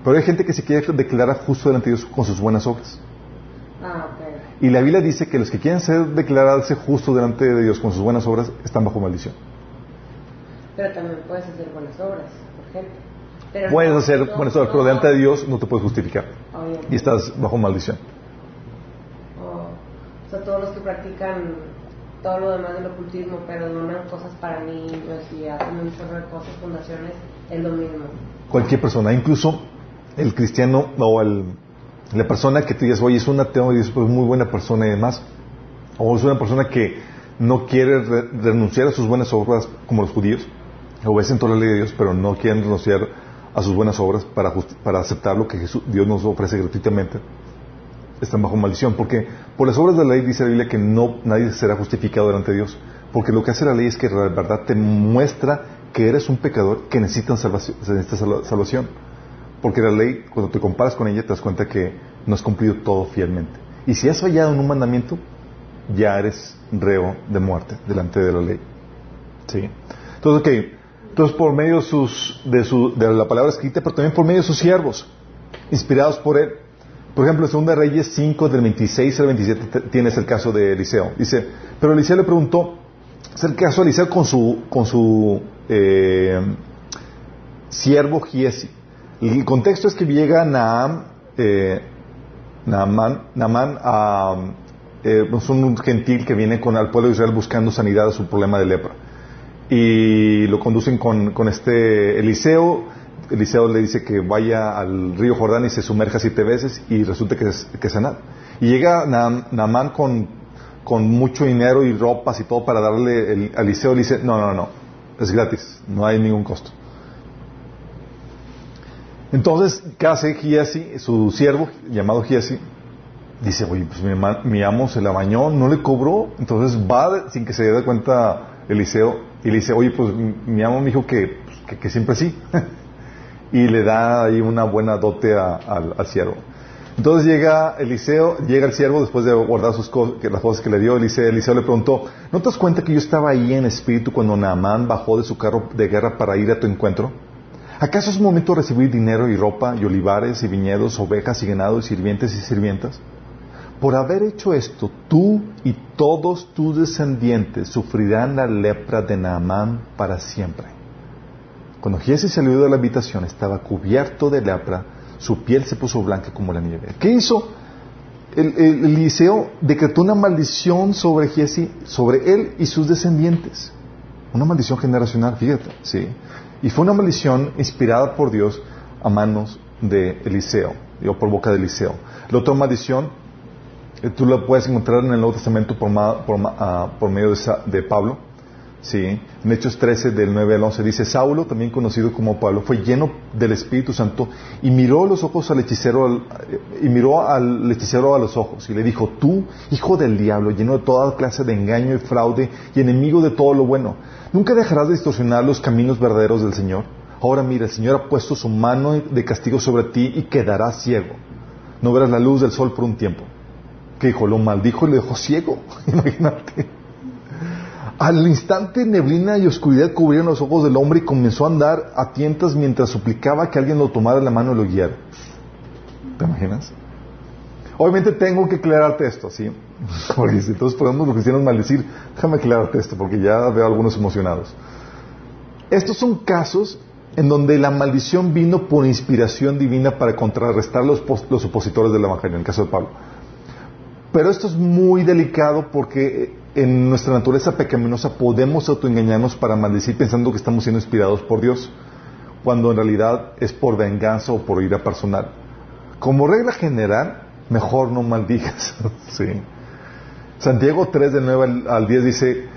Pero hay gente que se quiere declarar justo delante de Dios con sus buenas obras. Ah, y la Biblia dice que los que quieren ser declararse justo delante de Dios con sus buenas obras están bajo maldición. Pero también puedes hacer buenas obras, por ejemplo. puedes hacer buenas obras, pero delante de Dios no te puedes justificar. Y estás bajo maldición. O sea, todos los que practican todo lo demás del ocultismo, pero donan cosas para niños y hacen un chorro de cosas, fundaciones, es lo mismo. Cualquier persona, incluso el cristiano o el, la persona que te dices, oye, es un ateo y es pues, muy buena persona y demás, o es una persona que no quiere renunciar a sus buenas obras como los judíos, obedecen toda la ley de Dios, pero no quieren renunciar a sus buenas obras para, para aceptar lo que Dios nos ofrece gratuitamente están bajo maldición, porque por las obras de la ley dice la Biblia que no nadie será justificado delante de Dios, porque lo que hace la ley es que la verdad te muestra que eres un pecador que necesita salvación, salvación. Porque la ley, cuando te comparas con ella, te das cuenta que no has cumplido todo fielmente. Y si has fallado en un mandamiento, ya eres reo de muerte delante de la ley. ¿Sí? Entonces, ok. Entonces, por medio de la palabra escrita, pero también por medio de sus siervos, inspirados por él, por ejemplo, en 2 Reyes 5, del 26 al 27, tienes el caso de Eliseo. Dice, pero Eliseo le preguntó, es el caso de Eliseo con su, con su eh, siervo Giesi. El contexto es que llega Naam, eh, Naaman, a, eh, es pues un gentil que viene con al pueblo de Israel buscando sanidad a su problema de lepra. Y lo conducen con, con este Eliseo Eliseo le dice que vaya al río Jordán y se sumerja siete veces y resulta que es, que. Y llega Naamán con, con mucho dinero y ropas y todo para darle el, a Eliseo le dice, no, no, no, es gratis, no hay ningún costo. Entonces, ¿qué hace Giesi, su siervo, llamado Giesi? Dice, oye, pues mi, amo se la bañó, no le cobró, entonces va sin que se dé cuenta Eliseo y le dice, oye, pues mi amo me dijo que, pues, que siempre sí. y le da ahí una buena dote al siervo. Entonces llega Eliseo, llega el siervo después de guardar sus cosas, las cosas que le dio. Eliseo, Eliseo le preguntó, ¿no te das cuenta que yo estaba ahí en espíritu cuando Naamán bajó de su carro de guerra para ir a tu encuentro? ¿Acaso es momento recibir dinero y ropa y olivares y viñedos, ovejas y ganado y sirvientes y sirvientas? Por haber hecho esto, tú y todos tus descendientes sufrirán la lepra de Naamán para siempre. Cuando Giesi salió de la habitación estaba cubierto de lepra, su piel se puso blanca como la nieve. ¿Qué hizo? El, Eliseo decretó una maldición sobre Giesi, sobre él y sus descendientes. Una maldición generacional, fíjate, ¿sí? Y fue una maldición inspirada por Dios a manos de Eliseo, o por boca de Eliseo. La otra maldición, eh, tú la puedes encontrar en el Nuevo Testamento por, ah, medio de Pablo, Sí, en Hechos 13 del 9 al 11 dice, Saulo, también conocido como Pablo, fue lleno del Espíritu Santo y miró los ojos al hechicero y miró al hechicero a los ojos y le dijo, tú, hijo del diablo, lleno de toda clase de engaño y fraude y enemigo de todo lo bueno, ¿nunca dejarás de distorsionar los caminos verdaderos del Señor? Ahora mira, el Señor ha puesto su mano de castigo sobre ti y quedarás ciego. No verás la luz del sol por un tiempo. ¿Qué dijo? Lo maldijo y le dejó ciego. Imagínate. Al instante neblina y oscuridad cubrieron los ojos del hombre y comenzó a andar a tientas mientras suplicaba que alguien lo tomara la mano y lo guiara. ¿Te imaginas? Obviamente tengo que aclararte esto, ¿sí? Porque si todos podemos los cristianos maldecir, déjame aclararte esto porque ya veo algunos emocionados. Estos son casos en donde la maldición vino por inspiración divina para contrarrestar los, los opositores del Evangelio, en el caso de Pablo. Pero esto es muy delicado porque en nuestra naturaleza pecaminosa podemos autoengañarnos para maldecir pensando que estamos siendo inspirados por Dios, cuando en realidad es por venganza o por ira personal. Como regla general, mejor no maldigas. sí. Santiago 3 del 9 al 10 dice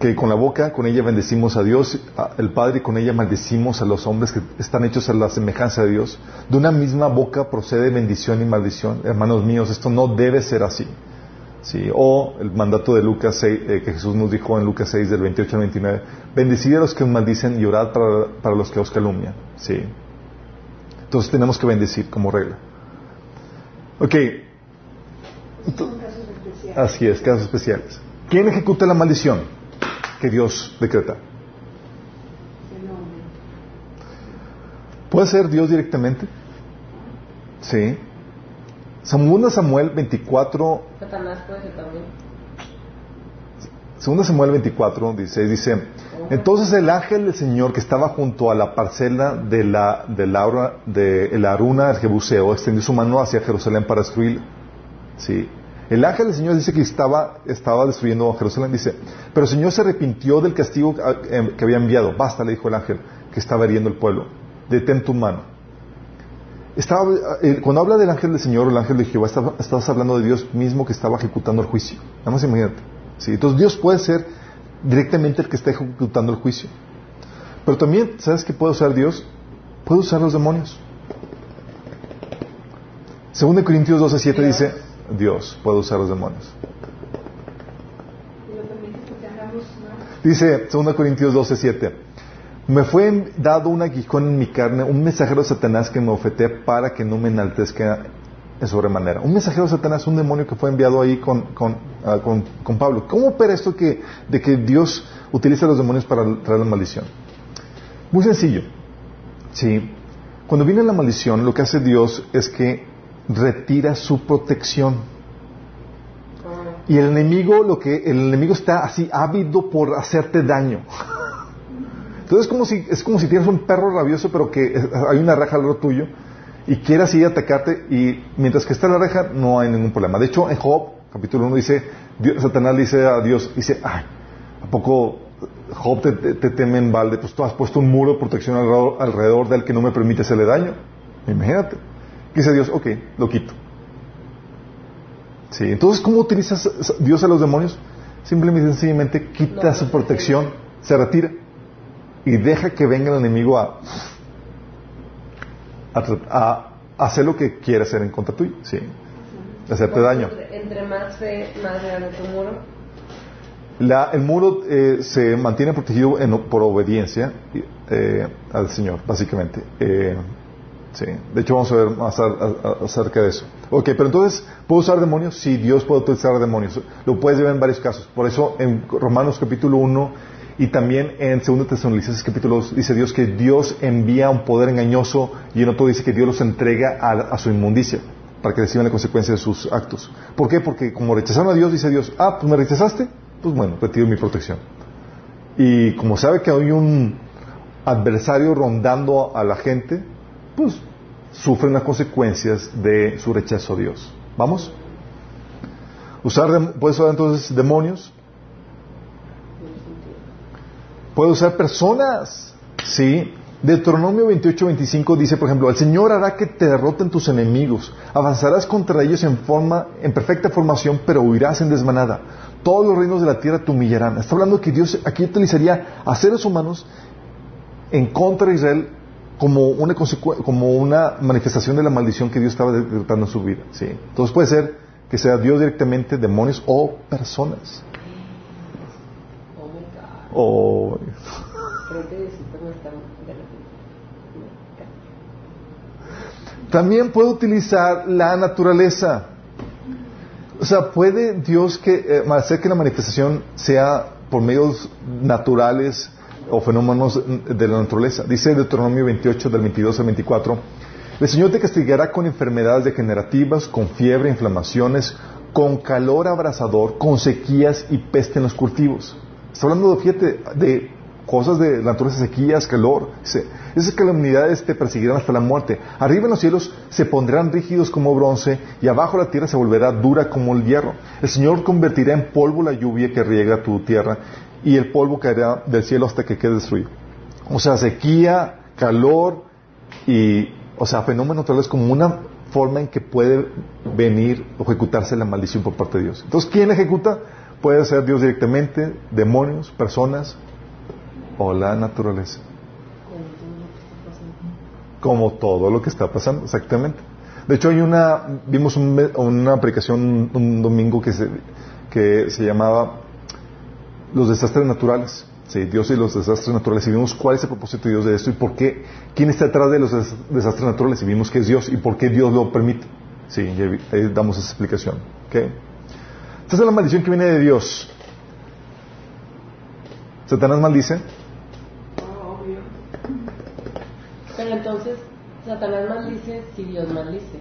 que con la boca, con ella bendecimos a Dios, el Padre, y con ella maldecimos a los hombres que están hechos a la semejanza de Dios. De una misma boca procede bendición y maldición. Hermanos míos, esto no debe ser así. Sí, o el mandato de Lucas 6, eh, que Jesús nos dijo en Lucas 6 del 28 al 29, bendecid a los que os maldicen y orad para, los que os calumnian. Sí. Entonces tenemos que bendecir como regla. Ok. así es, casos especiales. ¿Quién ejecuta la maldición que Dios decreta? ¿Puede ser Dios directamente? Sí. Samuel 24. Satanás puede ser también. Segunda Samuel 24, dice, dice, entonces el ángel del Señor que estaba junto a la parcela de la, de la, de la Aruna del Jebuseo extendió su mano hacia Jerusalén para destruirla. Sí. El ángel del Señor dice que estaba, estaba destruyendo a Jerusalén, dice, pero el Señor se arrepintió del castigo que había enviado. Basta, le dijo el ángel, que estaba heriendo el pueblo. Detén tu mano. Estaba, eh, cuando habla del ángel del Señor o el ángel de Jehová, estabas hablando de Dios mismo que estaba ejecutando el juicio. Nada más imagínate. ¿sí? Entonces Dios puede ser directamente el que está ejecutando el juicio. Pero también, ¿sabes qué puede usar Dios? Puede usar los demonios. Según de Corintios 12, 7 dice, Dios puede usar los demonios. Dice, según de Corintios 12, 7, me fue dado un aguijón en mi carne, un mensajero de Satanás que me ofete para que no me enaltezca en sobremanera. Un mensajero de Satanás, un demonio que fue enviado ahí con, ah, Pablo. ¿Cómo opera esto que, de que Dios utiliza a los demonios para traer la maldición? Muy sencillo. ¿sí? Cuando viene la maldición, lo que hace Dios es que retira su protección. Y el enemigo, lo que el enemigo está así ávido por hacerte daño. Entonces es como si, es como si tienes un perro rabioso, pero que hay una reja al lado tuyo y quieras ir a atacarte y mientras que está la reja no hay ningún problema. De hecho, en Job, capítulo 1, dice, Satanás dice a Dios, dice, ay, ¿a poco Job te, teme en balde? Pues tú has puesto un muro de protección alrededor, alrededor del que no me permite hacerle daño. Imagínate. Dice Dios, ok, lo quito. Sí, entonces, ¿cómo utilizas Dios a los demonios? Simplemente sencillamente quita su protección, se retira y deja que venga el enemigo a, a, hacer lo que quiere hacer en contra tuyo, ¿sí? hacerte daño. Entre más fe, más grande tu muro. La, el muro eh, se mantiene protegido por obediencia eh, al Señor, básicamente. Eh, sí. De hecho, vamos a ver más acerca de eso. Ok, pero entonces, ¿puedo usar demonios? Sí, Dios puede utilizar demonios. Lo puedes ver en varios casos. Por eso, en Romanos capítulo 1 y también en 2 Tesalonicenses capítulo 2 dice Dios que Dios envía un poder engañoso y en otro dice que Dios los entrega a, su inmundicia para que reciban la consecuencia de sus actos. ¿Por qué? Porque como rechazaron a Dios, dice Dios, ah, pues me rechazaste, pues bueno, retiro mi protección. Y como sabe que hay un adversario rondando a la gente, pues sufren las consecuencias de su rechazo a Dios. ¿Vamos? Usar, puede usar entonces demonios, Puede usar personas. ¿Sí? Deuteronomio 28, 25 dice, por ejemplo, el Señor hará que te derroten tus enemigos, avanzarás contra ellos en forma, en perfecta formación, pero huirás en desmanada. Todos los reinos de la tierra te humillarán. Está hablando que Dios aquí utilizaría a seres humanos en contra de Israel como una, manifestación de la maldición que Dios estaba decretando en su vida. ¿sí? Entonces puede ser que sea Dios directamente, demonios o personas. También puede utilizar la naturaleza. O sea, puede Dios que, eh, hacer que la manifestación sea por medios naturales o fenómenos de la naturaleza. Dice Deuteronomio 28 del 22 al 24, el Señor te castigará con enfermedades degenerativas, con fiebre, inflamaciones, con calor abrasador, con sequías y peste en los cultivos. Está hablando, fíjate, de cosas de la naturaleza, sequías, calor. Esas calamidades te perseguirán hasta la muerte. Arriba en los cielos se pondrán rígidos como bronce y abajo la tierra se volverá dura como el hierro. El Señor convertirá en polvo la lluvia que riega tu tierra y el polvo caerá del cielo hasta que quede destruido. O sea, sequía, calor y, o sea, fenómenos naturales como una forma en que puede venir o ejecutarse la maldición por parte de Dios. Entonces, ¿quién ejecuta? Puede ser Dios directamente, demonios, personas o la naturaleza. Como todo lo que está pasando, exactamente. De hecho, hay una, vimos una aplicación un domingo que se, que se llamaba Los desastres naturales. Sí, Dios y los desastres naturales. Y vimos cuál es el propósito de Dios de esto y por qué, quién está detrás de los desastres naturales. Y vimos que es Dios y por qué Dios lo permite. Sí, damos esa explicación. ¿okay? Esta es la maldición que viene de Dios. ¿Satanás maldice? obvio. Pero entonces, Satanás maldice si Dios maldice.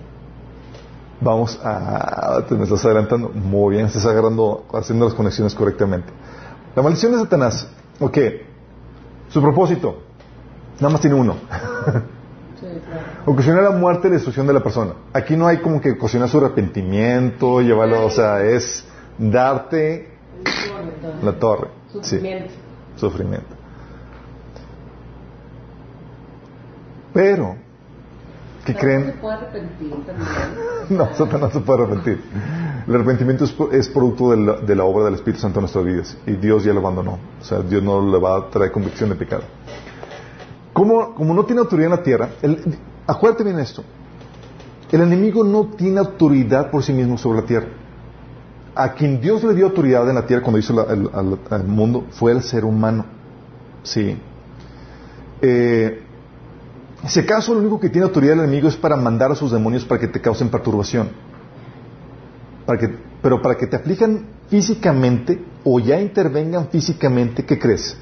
Vamos a... Te me estás adelantando. Muy bien, estás agarrando, haciendo las conexiones correctamente. La maldición de Satanás. Ok. Su propósito. Nada más tiene uno. Ocasionar la muerte y la destrucción de la persona. Aquí no hay como que ocasionar su arrepentimiento, llevarlo, o sea, es darte la torre. Sufrimiento. Sí, sufrimiento. Pero, ¿qué creen? ¿No se puede arrepentir también? no, Satanás no se puede arrepentir. El arrepentimiento es, producto de la, obra del Espíritu Santo en nuestras vidas y Dios ya lo abandonó. O sea, Dios no le va a traer convicción de pecado. Como, como no tiene autoridad en la tierra, el, acuérdate bien esto. El enemigo no tiene autoridad por sí mismo sobre la tierra a quien Dios le dio autoridad en la tierra cuando hizo el, mundo fue el ser humano. Sí. Eh, si acaso lo único que tiene autoridad el enemigo es para mandar a sus demonios para que te causen perturbación. Para que, pero para que te aflijan físicamente o ya intervengan físicamente, ¿qué crees?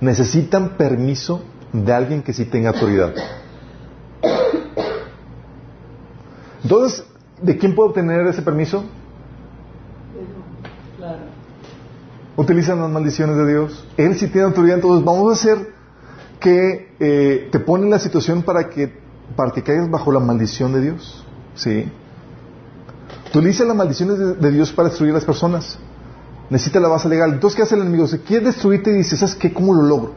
Necesitan permiso de alguien que sí tenga autoridad. Entonces, ¿de quién puedo obtener ese permiso? Utilizan las maldiciones de Dios. Él sí tiene autoridad, entonces vamos a hacer que eh, te pone en la situación para que, para que caigas bajo la maldición de Dios. ¿Sí? Utiliza las maldiciones de, Dios para destruir a las personas. Necesita la base legal. Entonces, ¿qué hace el enemigo? Se quiere destruirte y dice, ¿sabes qué? ¿Cómo lo logro?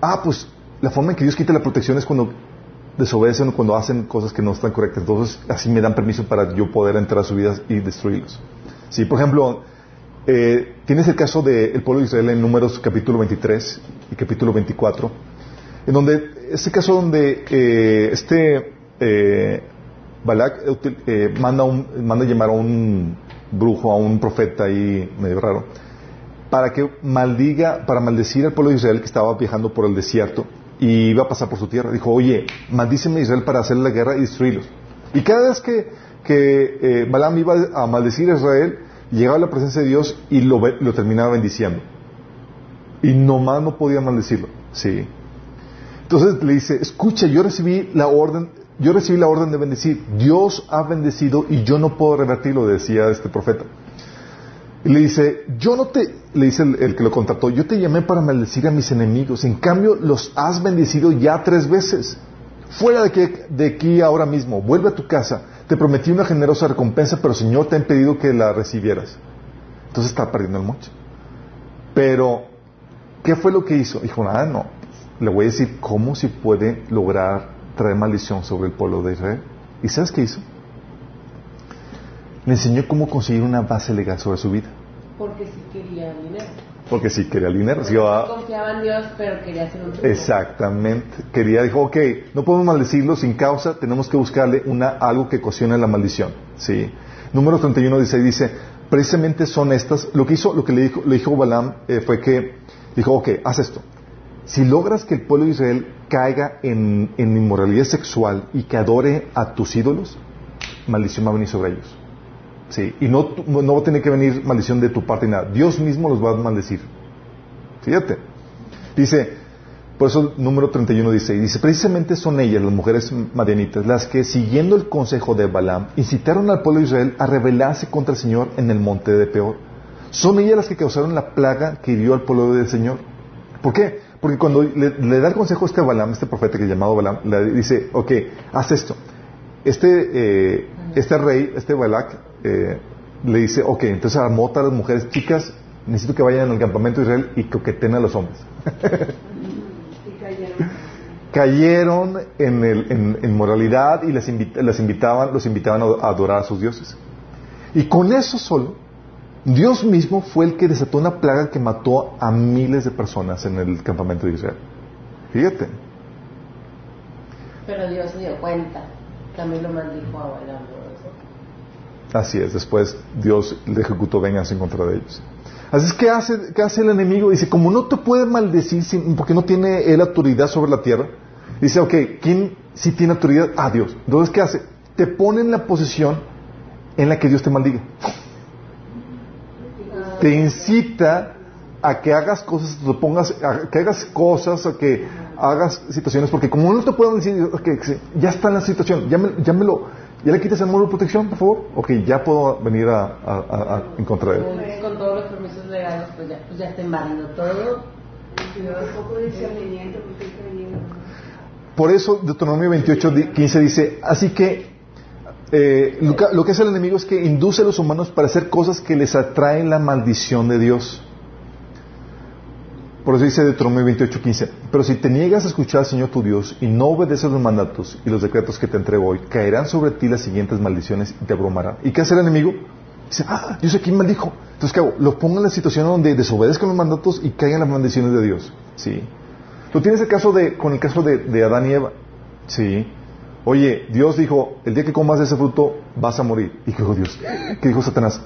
Ah, pues la forma en que Dios quita la protección es cuando desobedecen o cuando hacen cosas que no están correctas. Entonces, así me dan permiso para yo poder entrar a su vida y destruirlos. Sí, por ejemplo, eh, tienes el caso del pueblo de Israel en Números capítulo 23 y capítulo 24, en donde, este caso donde eh, este eh, Balak eh, manda, un, manda llamar a un brujo, a un profeta ahí medio raro, para que maldiga, para maldecir al pueblo de Israel que estaba viajando por el desierto y iba a pasar por su tierra. Dijo, oye, maldíceme a Israel para hacer la guerra y destruirlos. Y cada vez que, que Balaam iba a maldecir a Israel, llegaba a la presencia de Dios y lo, lo terminaba bendiciendo. Y nomás no podía maldecirlo. Sí. Entonces le dice, escucha, yo recibí la orden, yo recibí la orden de bendecir. Dios ha bendecido y yo no puedo revertirlo, decía este profeta. Y le dice, yo no te, le dice el, que lo contrató, yo te llamé para maldecir a mis enemigos. En cambio, los has bendecido ya tres veces. Fuera de aquí, de aquí ahora mismo, vuelve a tu casa te prometí una generosa recompensa, pero Señor te ha impedido que la recibieras. Entonces está perdiendo el mocho. Pero ¿Qué fue lo que hizo? Dijo, nada, no. Le voy a decir cómo se puede lograr traer maldición sobre el pueblo de Israel. ¿Y sabes qué hizo? Le enseñó cómo conseguir una base legal sobre su vida. Porque sí quería dinero. Porque sí quería el dinero. Sí, confiaba en Dios, pero quería hacer un truco. Exactamente. Quería, dijo, ok, no podemos maldecirlo sin causa, tenemos que buscarle una, algo que cocine la maldición. Sí. Número 31 dice, dice, precisamente son estas, lo que hizo, lo que le dijo, le dijo Balaam eh, fue que, dijo, ok, haz esto. Si logras que el pueblo de Israel caiga en, en inmoralidad sexual y que adore a tus ídolos, maldición va a venir sobre ellos. Sí, y no, no va a tener que venir maldición de tu parte ni nada. Dios mismo los va a maldecir. Fíjate. Dice, por eso el número 31 dice, y dice, precisamente son ellas, las mujeres madianitas, las que, siguiendo el consejo de Balaam, incitaron al pueblo de Israel a rebelarse contra el Señor en el monte de Peor. Son ellas las que causaron la plaga que hirió al pueblo del Señor. ¿Por qué? Porque cuando le, da el consejo a este Balaam, este profeta que es llamado Balaam, le dice, ok, haz esto. Este, eh, este rey, este Balak, eh, le dice, ok, entonces armó a las mujeres chicas, necesito que vayan al campamento de Israel y coqueten a los hombres. cayeron en, el, en, moralidad y les, invitaban, los invitaban a adorar a sus dioses. Y con eso solo, Dios mismo fue el que desató una plaga que mató a miles de personas en el campamento de Israel. Fíjate. Pero Dios se dio cuenta. También lo maldijo a Balaam. Así es, después Dios le ejecutó venganza en contra de ellos. Así es que hace, ¿qué hace el enemigo? Dice, como no te puede maldecir porque no tiene él autoridad sobre la tierra, dice, ok, ¿quién sí tiene autoridad? Ah, Dios. Entonces, ¿qué hace? Te pone en la posición en la que Dios te maldiga. Te incita a que hagas cosas, te pongas, a que hagas cosas, a que hagas situaciones, porque como no te pueden decir, okay, ya está en la situación, ya me, ya me lo ¿Ya le quitas el muro de protección, por favor? Ok, ya puedo venir a, a, a, contra él. Con todos los permisos legales, pues ya, pues ya está todo. Por eso Deuteronomio 28, 15 dice, así que eh, lo, que hace el enemigo es que induce a los humanos para hacer cosas que les atraen la maldición de Dios. Por eso dice Deuteronomio 28, 15. Pero si te niegas a escuchar al Señor tu Dios y no obedeces los mandatos y los decretos que te entrego hoy, caerán sobre ti las siguientes maldiciones y te abrumarán. ¿Y qué hace el enemigo? Dice, ah, Dios aquí maldijo. Entonces, ¿qué hago? Lo pongo en la situación donde desobedezcan los mandatos y caigan las maldiciones de Dios. Sí. Tú tienes el caso de, con el caso de, Adán y Eva. Sí. Oye, Dios dijo, el día que comas de ese fruto vas a morir. ¿Y qué dijo Dios? ¿Qué dijo Satanás?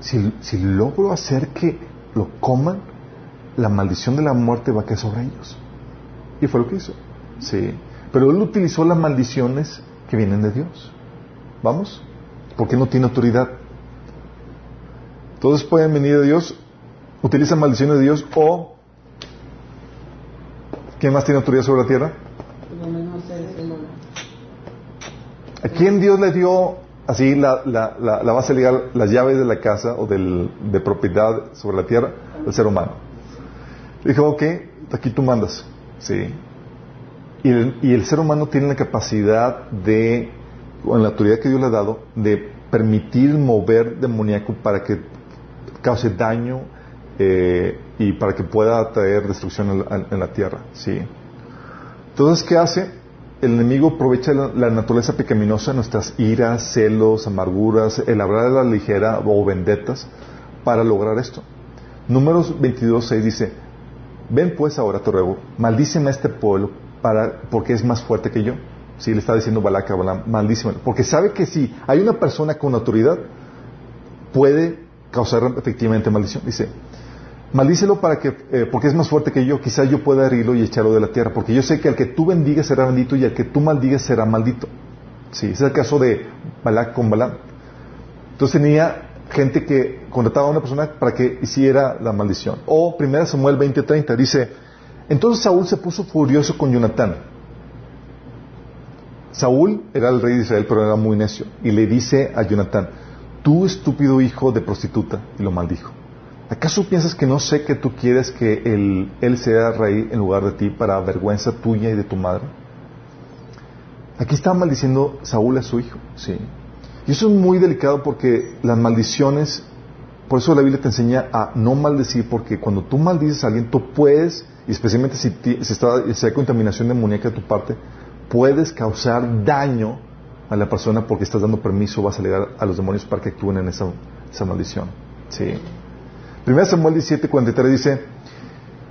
Si, si logro hacer que lo coman, la maldición de la muerte va a caer sobre ellos. Y fue lo que hizo. Sí. Pero él utilizó las maldiciones que vienen de Dios. ¿Vamos? Porque no tiene autoridad. Todos pueden venir de Dios, utilizan maldiciones de Dios o ¿quién más tiene autoridad sobre la tierra? ¿A quién Dios le dio así la, la, la, base legal, las llaves de la casa o del, de propiedad sobre la tierra? El ser humano. Dijo, ok, aquí tú mandas. Sí. Y el, y el ser humano tiene la capacidad de, con la autoridad que Dios le ha dado, de permitir mover demoníaco para que cause daño eh, y para que pueda traer destrucción en la, tierra. ¿sí? Entonces, ¿qué hace? El enemigo aprovecha la, naturaleza pecaminosa, nuestras iras, celos, amarguras, el hablar de la ligera o vendetas para lograr esto. Números 22, 6 dice, Ven pues ahora, te ruego, maldíceme a este pueblo para, porque es más fuerte que yo. Sí, le está diciendo Balak a Balaam, maldíceme. Porque sabe que si hay una persona con autoridad, puede causar efectivamente maldición. Dice, maldícelo para que, eh, porque es más fuerte que yo, quizás yo pueda herirlo y echarlo de la tierra, porque yo sé que al que tú bendigas será bendito y al que tú maldigas será maldito. Sí, ese es el caso de Balak con Balaam. Entonces tenía gente que contrataba a una persona para que hiciera la maldición. O 1 Samuel 20:30 dice, entonces Saúl se puso furioso con Jonatán. Saúl era el rey de Israel, pero era muy necio. Y le dice a Jonatán, tú estúpido hijo de prostituta, y lo maldijo. ¿Acaso piensas que no sé que tú quieres que él, él sea rey en lugar de ti para vergüenza tuya y de tu madre? Aquí está maldiciendo Saúl a su hijo, sí. Y eso es muy delicado porque las maldiciones por eso la Biblia te enseña a no maldecir, porque cuando tú maldices a alguien, tú puedes, y especialmente si, si, está, si hay contaminación demoníaca de tu parte, puedes causar daño a la persona porque estás dando permiso, vas a alegar a los demonios para que actúen en esa, esa maldición. Sí. Primero Samuel 17, 43 dice,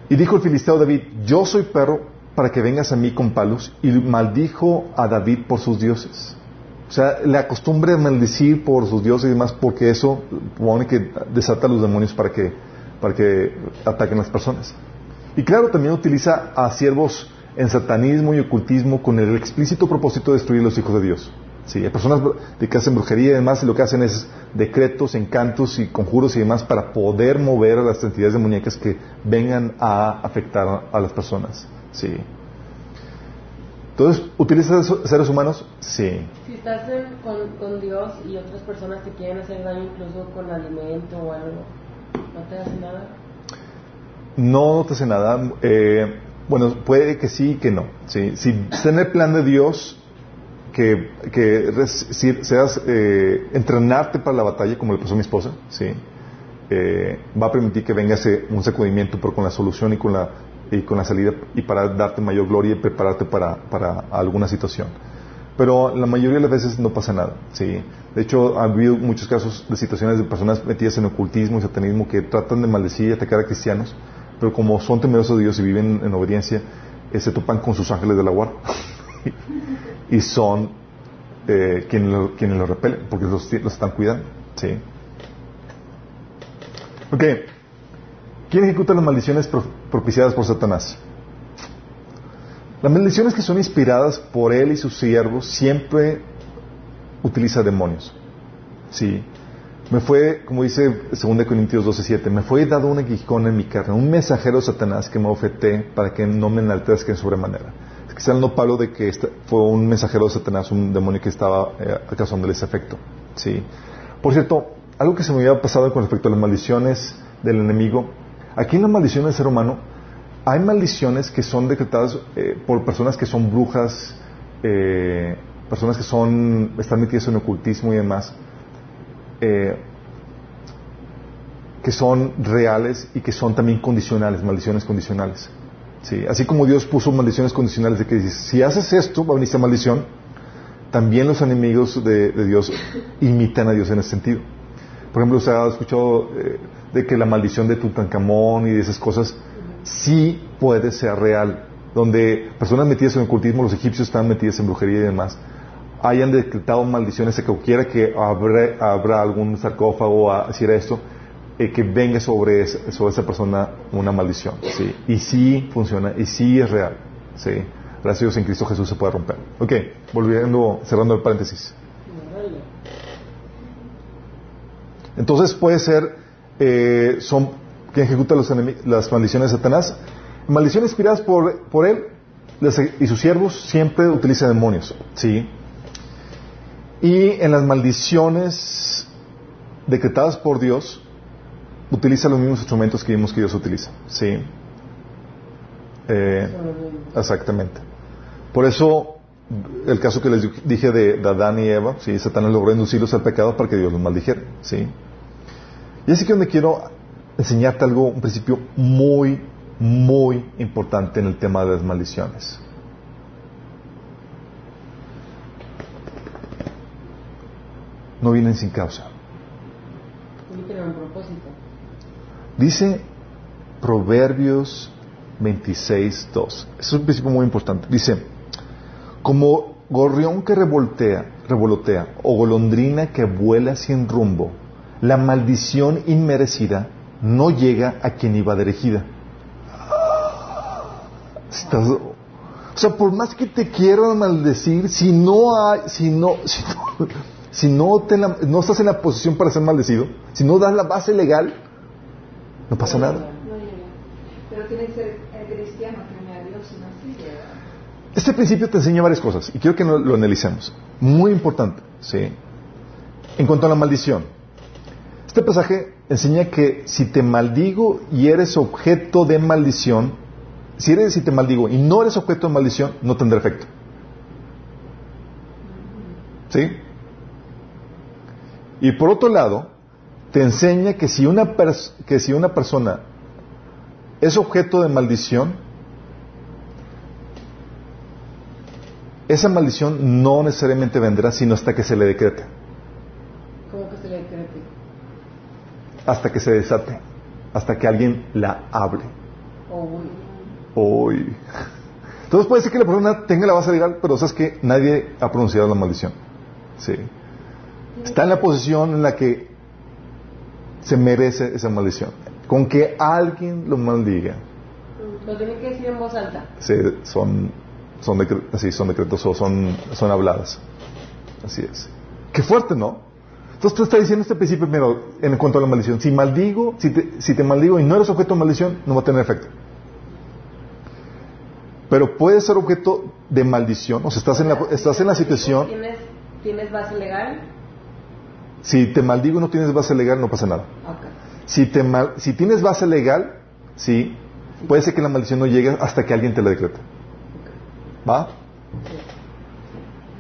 y dijo el filisteo David, yo soy perro para que vengas a mí con palos, y maldijo a David por sus dioses. O sea, la costumbre de maldecir por sus dioses y demás, porque eso pone que desata a los demonios para que, para que ataquen a las personas. Y claro, también utiliza a siervos en satanismo y ocultismo con el explícito propósito de destruir los hijos de Dios. Sí, hay personas que hacen brujería y demás y lo que hacen es decretos, encantos y conjuros y demás para poder mover a las entidades demoníacas que vengan a afectar a las personas. Sí. Entonces, ¿utilizas seres humanos? Sí. Si estás con, con, Dios y otras personas te quieren hacer daño incluso con alimento o algo, ¿no te hace nada? No, no te hace nada. Eh, bueno, puede que sí y que no. ¿sí? Si está en el plan de Dios que, que seas eh, entrenarte para la batalla, como le pasó a mi esposa, ¿sí? Eh, va a permitir que venga ese, un sacudimiento, pero con la solución y con la, y con la salida y para darte mayor gloria y prepararte para, para alguna situación. Pero la mayoría de las veces no pasa nada. ¿sí? De hecho, ha habido muchos casos de situaciones de personas metidas en ocultismo y satanismo que tratan de maldecir y atacar a cristianos pero como son temerosos de Dios y viven en obediencia, eh, se topan con sus ángeles de la guarda. y son eh, quienes, lo, quienes lo repelen, porque los, los están cuidando. ¿sí? Ok. ¿Quién ejecuta las maldiciones propiciadas por Satanás? Las maldiciones que son inspiradas por él y sus siervos siempre utiliza demonios. Sí. Me fue, como dice 2 Corintios 12:7, me fue dado un aguijón en mi carne, un mensajero de Satanás que me ofeté para que no me enaltezca en sobremanera. Es que está de que este fue un mensajero de Satanás, un demonio que estaba eh, causando ese efecto. ¿sí? Por cierto, algo que se me había pasado con respecto a las maldiciones del enemigo, aquí en las maldiciones del ser humano, hay maldiciones que son decretadas eh, por personas que son brujas, eh, personas que son, están metidas en ocultismo y demás eh, que son reales y que son también condicionales, maldiciones condicionales. ¿sí? Así como Dios puso maldiciones condicionales de que dice, si haces esto, va a venir esta maldición, también los enemigos de, Dios imitan a Dios en ese sentido. Por ejemplo, se ha escuchado eh, de que la maldición de Tutankamón y de esas cosas sí puede ser real, donde personas metidas en ocultismo, los egipcios estaban metidas en brujería y demás, hayan decretado maldiciones de que quiera que habrá, algún sarcófago a decir esto, eh, que venga sobre, sobre esa persona una maldición. ¿sí? Y sí funciona, y sí es real. ¿sí? Gracias a Dios en Cristo Jesús se puede romper. Ok, volviendo, cerrando el paréntesis. Entonces puede ser, eh, son quien ejecuta las maldiciones de Satanás. Maldiciones inspiradas por, por él y sus siervos siempre utilizan demonios. ¿sí? Y en las maldiciones decretadas por Dios, utiliza los mismos instrumentos que vimos que Dios utiliza. ¿Sí? Eh, exactamente. Por eso, el caso que les dije de, Adán y Eva, ¿sí? Satanás logró inducirlos al pecado para que Dios los maldijera. ¿Sí? Y así que donde quiero enseñarte algo, un principio muy, muy importante en el tema de las maldiciones. no vienen sin causa. Dice Proverbios 26.2. Es un principio muy importante. Dice, como gorrión que revoltea, revolotea o golondrina que vuela sin rumbo, la maldición inmerecida no llega a quien iba dirigida. o sea, por más que te quieran maldecir, si no hay, si no, si no si no, no estás en la posición para ser maldecido, si no das la base legal, no pasa nada. Pero tiene que ser cristiano, a Dios, Este principio te enseña varias cosas y quiero que lo analicemos. Muy importante, ¿sí? En cuanto a la maldición, este pasaje enseña que si te maldigo y eres objeto de maldición, si eres y te maldigo y no eres objeto de maldición, no tendrá efecto. ¿Sí? Y por otro lado, te enseña que si una, que si una persona es objeto de maldición, esa maldición no necesariamente vendrá sino hasta que se le decrete. ¿Cómo que se le decrete? Hasta que se desate, hasta que alguien la hable. Hoy. Entonces puede ser que la persona tenga la base legal, pero sabes que nadie ha pronunciado la maldición. Sí. Está en la posición en la que se merece esa maldición. Con que alguien lo maldiga. Lo tiene que decir en voz alta. Sí, son, son, así, son decretos o son, son habladas. Así es. Qué fuerte, ¿no? Entonces tú estás diciendo este principio primero en cuanto a la maldición. Si maldigo, si te, si te maldigo y no eres objeto de maldición, no va a tener efecto pero puede ser objeto de maldición. O sea, estás en la, estás en la situación. ¿Tienes, ¿Tienes base legal? Si te maldigo y no tienes base legal, no pasa nada. Si, te mal, si tienes base legal, sí, puede ser que la maldición no llegue hasta que alguien te la decrete. ¿Va?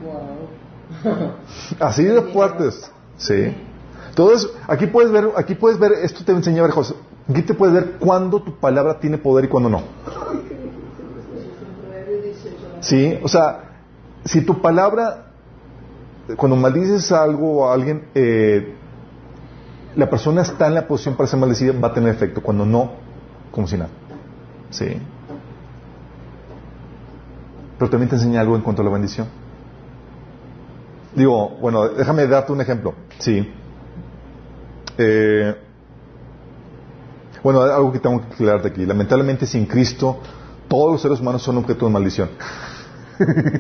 Wow. Así de fuertes. Sí. Entonces, aquí puedes ver, aquí puedes ver, esto te enseña a ver, José. Aquí te puedes ver cuándo tu palabra tiene poder y cuándo no. Sí, o sea, si tu palabra, cuando maldices algo o a alguien, eh, la persona está en la posición para ser maldecida, va a tener efecto. Cuando no, como si nada. Sí. Pero también te enseña algo en cuanto a la bendición. Digo, bueno, déjame darte un ejemplo. Sí. Eh, bueno, algo que tengo que aclararte aquí. Lamentablemente, sin Cristo, todos los seres humanos son objeto de maldición.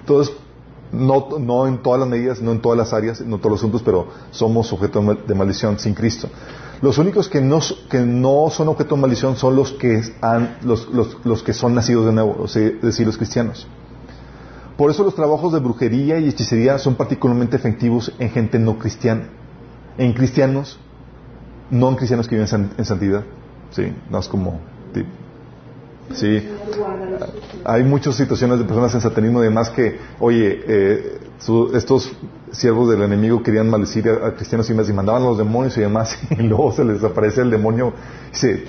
Entonces, no, no en todas las medidas, no en todas las áreas, no en todos los asuntos, pero somos objeto de maldición sin Cristo. Los únicos que no, que no son objeto de maldición son los que, han, los, los, que son nacidos de nuevo, es decir, los cristianos. Por eso los trabajos de brujería y hechicería son particularmente efectivos en gente no cristiana. En cristianos, no en cristianos que viven en santidad. Sí, no es como Sí. Hay muchas situaciones de personas en satanismo y demás que, oye, eh, estos siervos del enemigo querían maldecir a, cristianos y, más, y mandaban a los demonios y demás, y luego se les aparece el demonio y dice,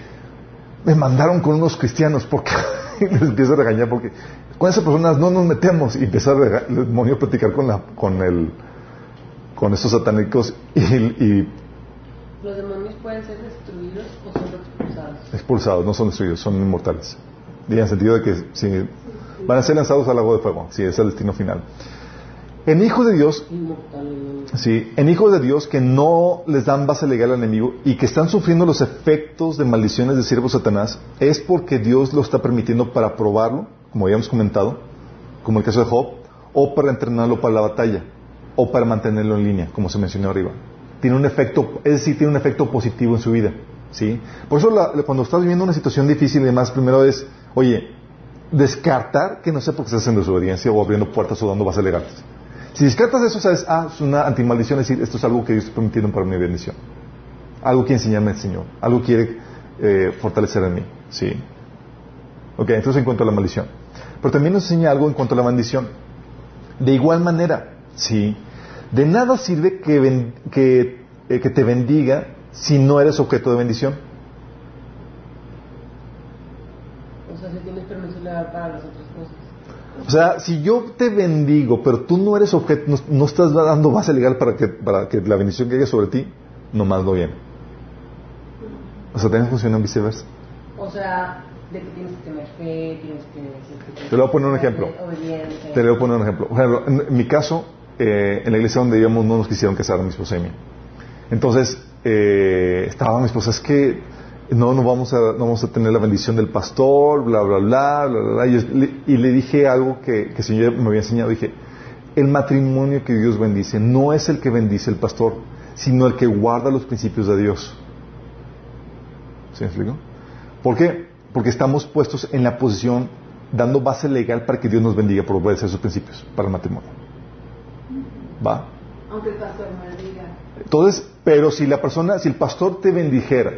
me mandaron con unos cristianos porque y les empieza a regañar porque con esas personas no nos metemos y empieza el demonio a platicar con la con el con estos satánicos y, y los demonios pueden ser destruidos o son expulsados. Expulsados, no son destruidos, son inmortales. en el sentido de que si, van a ser lanzados al lago de fuego, si es el destino final. En hijos de Dios, sí, en hijos de Dios que no les dan base legal al enemigo y que están sufriendo los efectos de maldiciones de siervo Satanás, es porque Dios lo está permitiendo para probarlo, como habíamos comentado, como el caso de Job, o para entrenarlo para la batalla, o para mantenerlo en línea, como se mencionó arriba tiene un efecto, es decir, tiene un efecto positivo en su vida. ¿sí? Por eso cuando estás viviendo una situación difícil y demás, primero es, oye, descartar que no sé por qué estás en desobediencia o abriendo puertas o dando bases legales. Si descartas eso, sabes, ah, es una antimaldición, es decir, esto es algo que Dios está permitiendo para mi bendición. Algo quiere enseñarme el Señor, algo quiere eh, fortalecer en mí. ¿sí? Ok, entonces en cuanto a la maldición. Pero también nos enseña algo en cuanto a la bendición. De igual manera, ¿sí? De nada sirve que, eh, que, te bendiga si no eres objeto de bendición. O sea, si para. O sea, si yo te bendigo, pero tú no eres objeto, no, estás dando base legal para que, para que la bendición caiga sobre ti, nomás lo bien. O sea, también funciona viceversa. O sea, de que tienes que tener fe, tienes que... Te lo voy a poner un ejemplo. Te lo voy a poner un ejemplo. Por ejemplo, en mi caso, eh, en la iglesia donde íbamos no nos quisieron casar a mi esposa y mí. Entonces, eh, estaba mi esposa, es que no, no, vamos a, no vamos a tener la bendición del pastor, bla, bla, bla, bla, bla. Y, le, dije algo que, que el Señor me había enseñado. Dije, el matrimonio que Dios bendice no es el que bendice el pastor, sino el que guarda los principios de Dios. ¿Sí me explico? ¿Por qué? Porque estamos puestos en la posición dando base legal para que Dios nos bendiga por obedecer sus principios para el matrimonio. ¿Va? Aunque el pastor me diga. Entonces, pero si la persona, si el pastor te bendijera,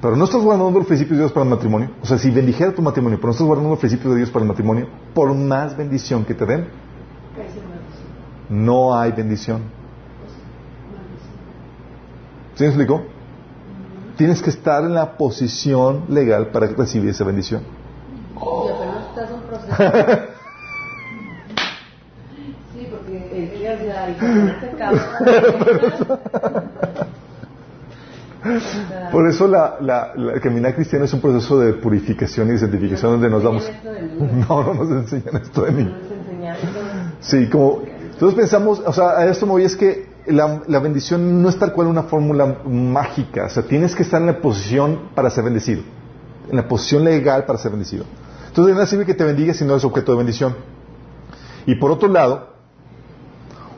pero no estás guardando los principios de Dios para el matrimonio, o sea, si bendijera tu matrimonio, pero no estás guardando los principios de Dios para el matrimonio, por más bendición que te den, no hay bendición. ¿Sí me explico? Tienes que estar en la posición legal para recibir esa bendición. Sí, porque el día de ahí se. Por eso la, la, la caminar cristiana es un proceso de purificación y de santificación donde nos damos... No, no nos enseñan esto de todo. Sí, como... Entonces pensamos, o sea, a esto me voy es que la, la bendición no es tal cual una fórmula mágica. O sea, tienes que estar en la posición para ser bendecido. En la posición legal para ser bendecido. Entonces, de nada sirve que te bendiga si no es objeto de bendición. Y por otro lado,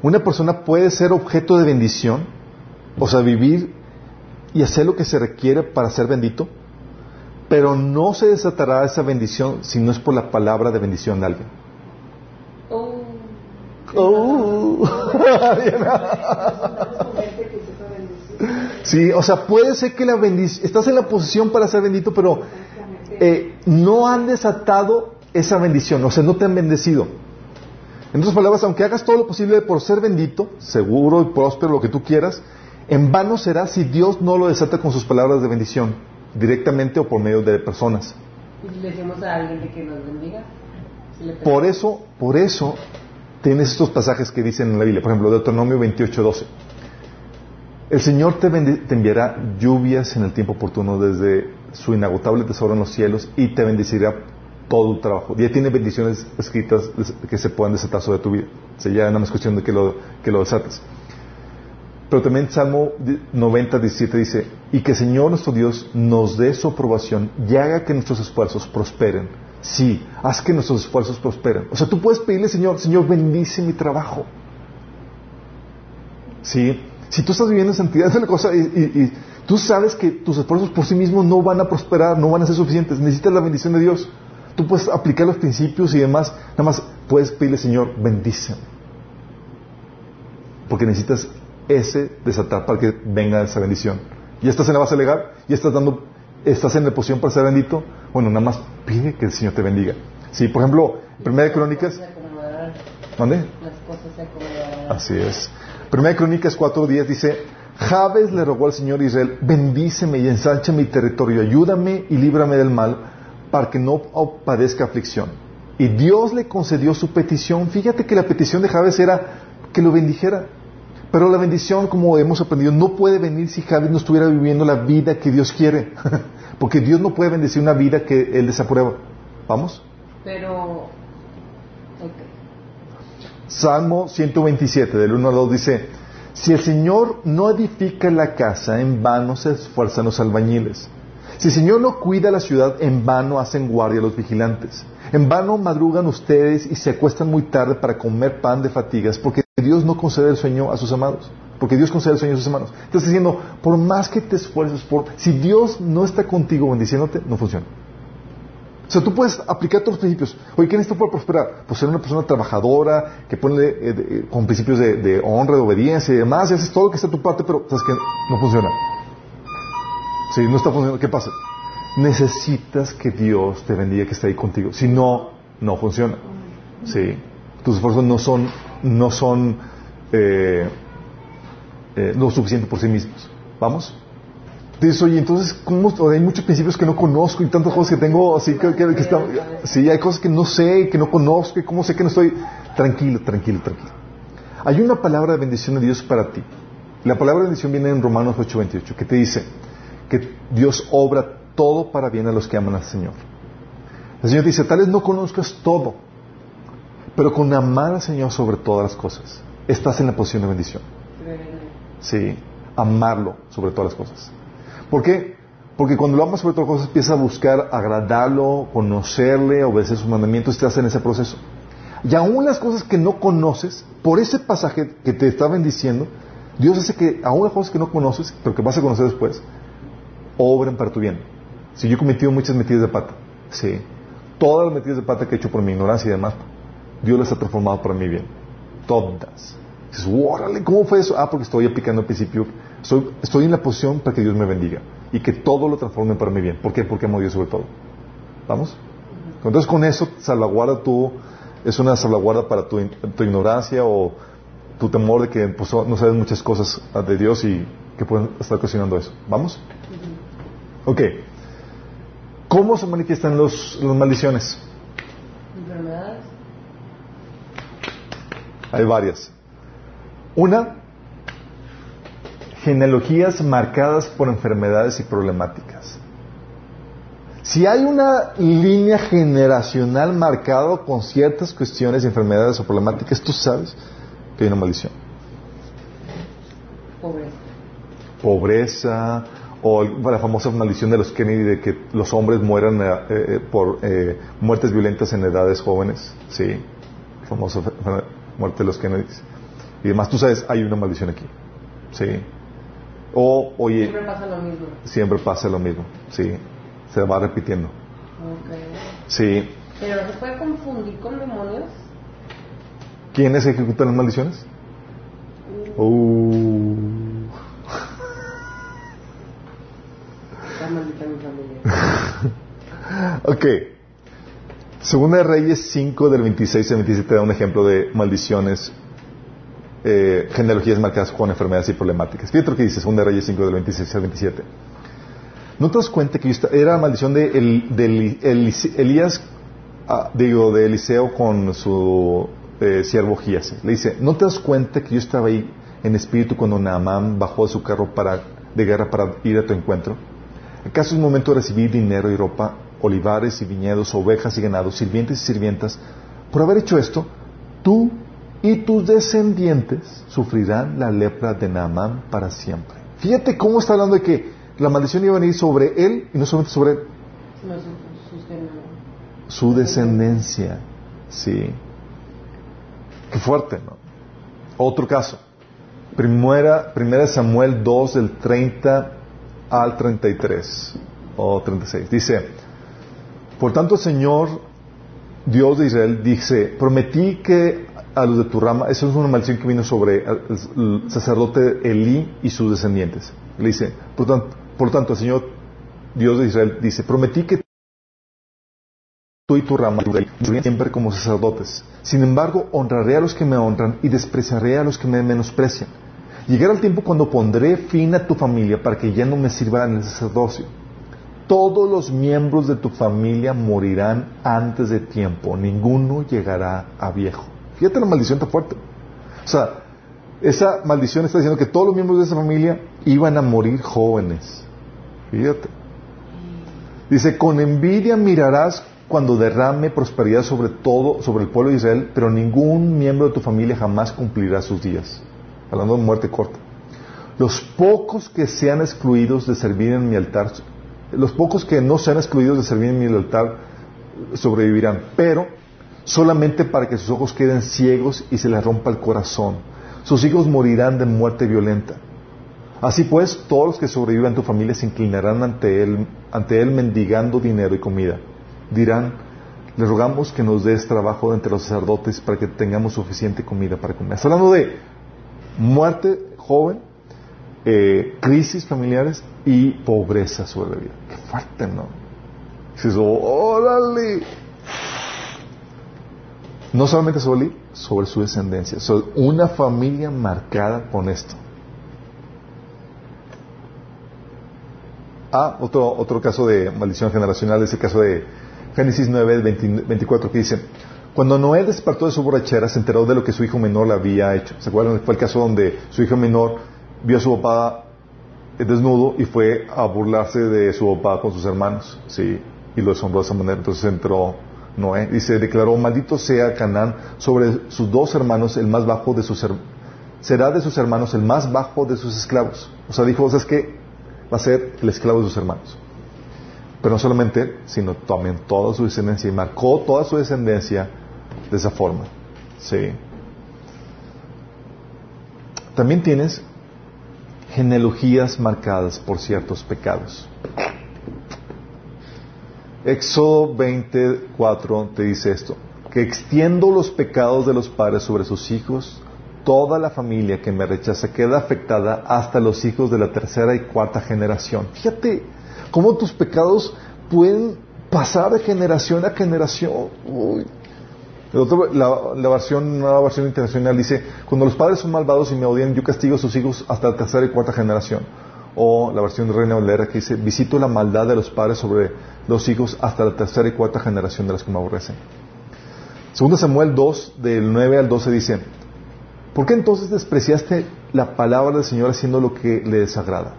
una persona puede ser objeto de bendición, o sea, vivir y hacer lo que se requiere para ser bendito, pero no se desatará esa bendición si no es por la palabra de bendición de alguien. Oh. Oh. Sí, o sea, puede ser que la bendición, estás en la posición para ser bendito, pero eh, no han desatado esa bendición, o sea, no te han bendecido. En otras palabras, aunque hagas todo lo posible por ser bendito, seguro y próspero, lo que tú quieras, en vano será si Dios no lo desata con sus palabras de bendición, directamente o por medio de personas. Y si le decimos a alguien de que nos bendiga, si Por eso, por eso tienes estos pasajes que dicen en la Biblia, por ejemplo, Deuteronomio 28:12. El Señor te, enviará lluvias en el tiempo oportuno desde su inagotable tesoro en los cielos y te bendecirá todo tu trabajo. Ya tiene bendiciones escritas que se puedan desatar sobre tu vida. O sea, ya nada más cuestión de que lo, que lo desates. Pero también Salmo 90, 17 dice, y que el Señor nuestro Dios nos dé su aprobación y haga que nuestros esfuerzos prosperen. Sí, haz que nuestros esfuerzos prosperen. O sea, tú puedes pedirle, Señor, Señor, bendice mi trabajo. Sí, si tú estás viviendo en santidad, es una cosa, y, y- y tú sabes que tus esfuerzos por sí mismos no van a prosperar, no van a ser suficientes, necesitas la bendición de Dios. Tú puedes aplicar los principios y demás, nada más puedes pedirle, Señor, bendíceme. Porque necesitas ese desatar para que venga esa bendición. Ya estás en la base legal, ya estás dando, estás en la posición para ser bendito. Bueno, nada más pide que el Señor te bendiga. Sí, por ejemplo, Primera de Crónicas, ¿dónde? las cosas se acomodarán. Así es. Primera de Crónicas 4.10 dice, Jabes le rogó al Señor Israel, bendíceme y ensancha mi territorio, ayúdame y líbrame del mal, para que no padezca aflicción. Y Dios le concedió su petición. Fíjate que la petición de Jabes era que lo bendijera. Pero la bendición, como hemos aprendido, no puede venir si Jabes no estuviera viviendo la vida que Dios quiere. Porque Dios no puede bendecir una vida que Él desaprueba. ¿Vamos? Pero, ok. Salmo 127, del 1 al 2 dice, si el Señor no edifica la casa, en vano se esfuerzan los albañiles. Si el Señor no cuida la ciudad, en vano hacen guardia los vigilantes. En vano madrugan ustedes y se acuestan muy tarde para comer pan de fatigas, porque Dios no concede el sueño a sus amados. Porque Dios concede el sueño a sus hermanos. Estás diciendo, por más que te esfuerces, por, si Dios no está contigo bendiciéndote, no funciona. O sea, tú puedes aplicar todos los principios. Oye, ¿qué necesito para prosperar? Pues ser una persona trabajadora, que pone eh, de- con principios de, honra, de obediencia y demás, y haces todo lo que está a tu parte, pero sabes que no funciona. Sí, no está funcionando. ¿Qué pasa? Necesitas que Dios te bendiga, que esté ahí contigo. Si no, no funciona. Sí. Tus esfuerzos no son, no son eh, eh, lo suficiente por sí mismos. ¿Vamos? Dices, oye, entonces, ¿cómo? Hay muchos principios que no conozco y tantas cosas que tengo, así que, que, sí, hay cosas que no sé, que no conozco, cómo sé que no estoy. Tranquilo, tranquilo, tranquilo. Hay una palabra de bendición de Dios para ti. La palabra de bendición viene en Romanos 8:28, que te dice que Dios obra todo para bien a los que aman al Señor. El Señor dice, tal vez no conozcas todo, pero con amar al Señor sobre todas las cosas, estás en la posición de bendición. Sí, amarlo sobre todas las cosas. ¿Por qué? Porque cuando lo amas sobre todas las cosas empiezas a buscar agradarlo, conocerle, obedecer sus mandamientos, estás en ese proceso. Y aún las cosas que no conoces, por ese pasaje que te está bendiciendo, Dios hace que aún las cosas que no conoces, pero que vas a conocer después, obren para tu bien. Si yo he cometido muchas metidas de pata, sí. Todas las metidas de pata que he hecho por mi ignorancia y demás, Dios las ha transformado para mi bien. Todas. Dices, órale, ¿cómo fue eso? Ah, porque estoy aplicando el principio. Estoy, estoy en la posición para que Dios me bendiga y que todo lo transforme para mi bien. ¿Por qué? Porque amo a Dios sobre todo. ¿Vamos? Entonces con eso salvaguarda tu, es una salvaguarda para tu, tu ignorancia o tu temor de que pues, no sabes muchas cosas de Dios y que pueden estar ocasionando eso. ¿Vamos? Ok. ¿Cómo se manifiestan los, las maldiciones? Enfermedades. Hay varias. Una, genealogías marcadas por enfermedades y problemáticas. Si hay una línea generacional marcada con ciertas cuestiones, enfermedades o problemáticas, tú sabes que hay una maldición. Pobreza. Pobreza, o la famosa maldición de los Kennedy de que los hombres mueran eh, eh, por eh, muertes violentas en edades jóvenes. Sí, famosa muerte de los Kennedy. Y además, tú sabes, hay una maldición aquí. Sí. O, oye. Siempre pasa lo mismo. Siempre pasa lo mismo. Sí. Se va repitiendo. Okay. Sí. Pero se puede confundir con demonios. ¿Quiénes ejecutan las maldiciones? Uh, Uh. Maldita mi familia. Ok. Segunda de Reyes 5 del 26 al 27 da un ejemplo de maldiciones, eh, genealogías marcadas con enfermedades y problemáticas. Fíjate lo que dice Segunda de Reyes 5 del 26 al 27. ¿No te das cuenta que era la maldición de, el- de Eli- Elías, ah, digo, de Eliseo con su eh, siervo Gías? Le dice, ¿no te das cuenta que yo estaba ahí en espíritu cuando Naamán bajó de su carro para, de guerra para ir a tu encuentro? ¿Acaso es momento de recibir dinero y ropa, olivares y viñedos, ovejas y ganados, sirvientes y sirvientas? Por haber hecho esto, tú y tus descendientes sufrirán la lepra de Naamán para siempre. Fíjate cómo está hablando de que la maldición iba a venir sobre él y no solamente sobre No su- descendencia. Sí. Qué fuerte, ¿no? Otro caso. Primera, primera Samuel 2 del 30 al 33 o 36. Dice, por tanto Señor, Dios de Israel, dice, prometí que a los de tu rama, eso es una maldición que vino sobre el, sacerdote Elí y sus descendientes. Le dice, por tanto, por tanto el Señor, Dios de Israel, dice, prometí que tú y tu rama siempre como sacerdotes. Sin embargo, honraré a los que me honran y despreciaré a los que me menosprecian. Llegará el tiempo cuando pondré fin a tu familia para que ya no me sirva en el sacerdocio. Todos los miembros de tu familia morirán antes de tiempo, ninguno llegará a viejo. Fíjate la maldición tan fuerte. O sea, esa maldición está diciendo que todos los miembros de esa familia iban a morir jóvenes. Fíjate. Dice, con envidia mirarás cuando derrame prosperidad sobre todo, sobre el pueblo de Israel, pero ningún miembro de tu familia jamás cumplirá sus días. Hablando de muerte corta. Los pocos que sean excluidos de servir en mi altar, los pocos que no sean excluidos de servir en mi altar sobrevivirán, pero solamente para que sus ojos queden ciegos y se les rompa el corazón. Sus hijos morirán de muerte violenta. Así pues, todos los que sobrevivan en tu familia se inclinarán ante él, ante él mendigando dinero y comida. Dirán, le rogamos que nos des trabajo entre los sacerdotes para que tengamos suficiente comida para comer. Está hablando de muerte joven, eh, crisis familiares y pobreza sobre la vida. Qué fuerte, ¿no? Dices, órale. No solamente sobre él, sobre su descendencia. So, una familia marcada con esto. Ah, otro, otro caso de maldición generacional es el caso de Génesis 9, 20 24, que dice, cuando Noé despertó de su borrachera, se enteró de lo que su hijo menor le había hecho. ¿Se acuerdan? Fue el caso donde su hijo menor vio a su papá desnudo y fue a burlarse de su papá con sus hermanos. Sí, y lo asombró de esa manera. Entonces entró Noé. Dice, declaró, maldito sea Canaán sobre sus dos hermanos, el más bajo de sus hermanos. Será de sus hermanos el más bajo de sus esclavos. O sea, dijo, es que va a ser el esclavo de sus hermanos. Pero no solamente sino también toda su descendencia. Y marcó toda su descendencia de esa forma. Sí. También tienes genealogías marcadas por ciertos pecados. Éxodo 24 te dice esto, que extiendo los pecados de los padres sobre sus hijos, toda la familia que me rechaza queda afectada hasta los hijos de la tercera y cuarta generación. Fíjate cómo tus pecados pueden pasar de generación a generación. Uy. La, la, versión, nueva versión internacional dice, cuando los padres son malvados y me odian, yo castigo a sus hijos hasta la tercera y cuarta generación. O la versión de Reina Valera que dice, visito la maldad de los padres sobre los hijos hasta la tercera y cuarta generación de los que me aborrecen. Segundo Samuel 2, del 9 al 12 dice, ¿por qué entonces despreciaste la palabra del Señor haciendo lo que le desagrada?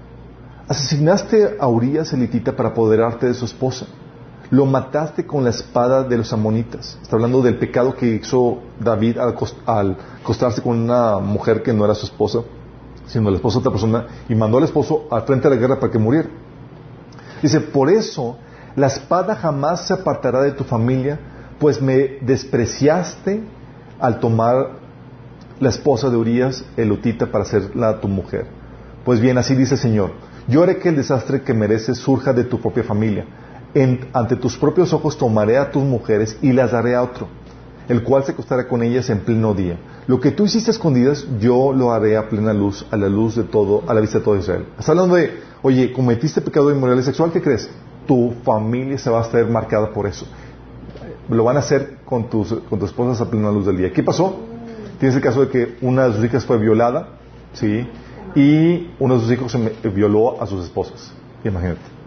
Asesinaste a Urias elitita para apoderarte de su esposa lo mataste con la espada de los amonitas. Está hablando del pecado que hizo David al, acostarse con una mujer que no era su esposa, sino la esposa de otra persona, y mandó al esposo al frente de la guerra para que muriera. Dice, por eso la espada jamás se apartará de tu familia, pues me despreciaste al tomar la esposa de Urias, elotita, para hacerla tu mujer. Pues bien, así dice el Señor, yo haré que el desastre que mereces surja de tu propia familia ante tus propios ojos tomaré a tus mujeres y las daré a otro, el cual se acostará con ellas en pleno día. Lo que tú hiciste escondidas, yo lo haré a plena luz, a la luz de todo, a la vista de todo Israel. Está hablando de, oye, cometiste pecado de inmoralidad sexual, ¿qué crees? Tu familia se va a estar marcada por eso. Lo van a hacer con tus, con tus esposas a plena luz del día. ¿Qué pasó? Tienes el caso de que una de sus hijas fue violada, ¿sí? Y uno de sus hijos violó a sus esposas. Imagínate.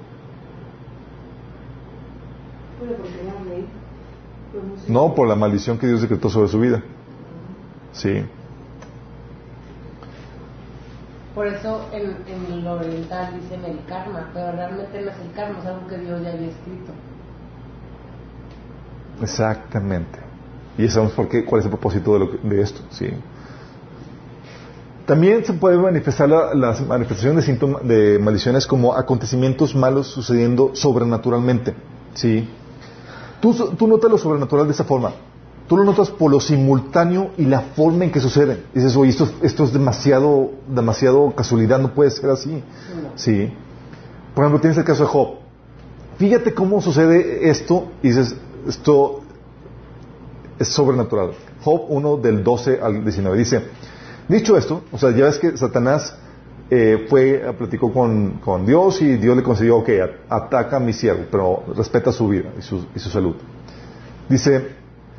No, por la maldición que Dios decretó sobre su vida. Sí. Por eso en, en lo oriental dicen el karma, pero realmente no es el karma, es algo que Dios ya había escrito. Exactamente. Y sabemos por qué, cuál es el propósito de, de esto. Sí. También se puede manifestar las manifestaciones de, síntomas, de maldiciones como acontecimientos malos sucediendo sobrenaturalmente. ¿sí? Tú, notas lo sobrenatural de esa forma. Tú lo notas por lo simultáneo y la forma en que sucede. Dices, oye, esto, esto es demasiado, demasiado casualidad, no puede ser así. Sí. Por ejemplo, tienes el caso de Job. Fíjate cómo sucede esto y dices, esto es sobrenatural. Job 1 del 12 al 19 dice, dicho esto, o sea, ya ves que Satanás eh, fue, platicó con, con, Dios y Dios le concedió que ataca a mi siervo, pero respeta su vida y su, y su salud. Dice,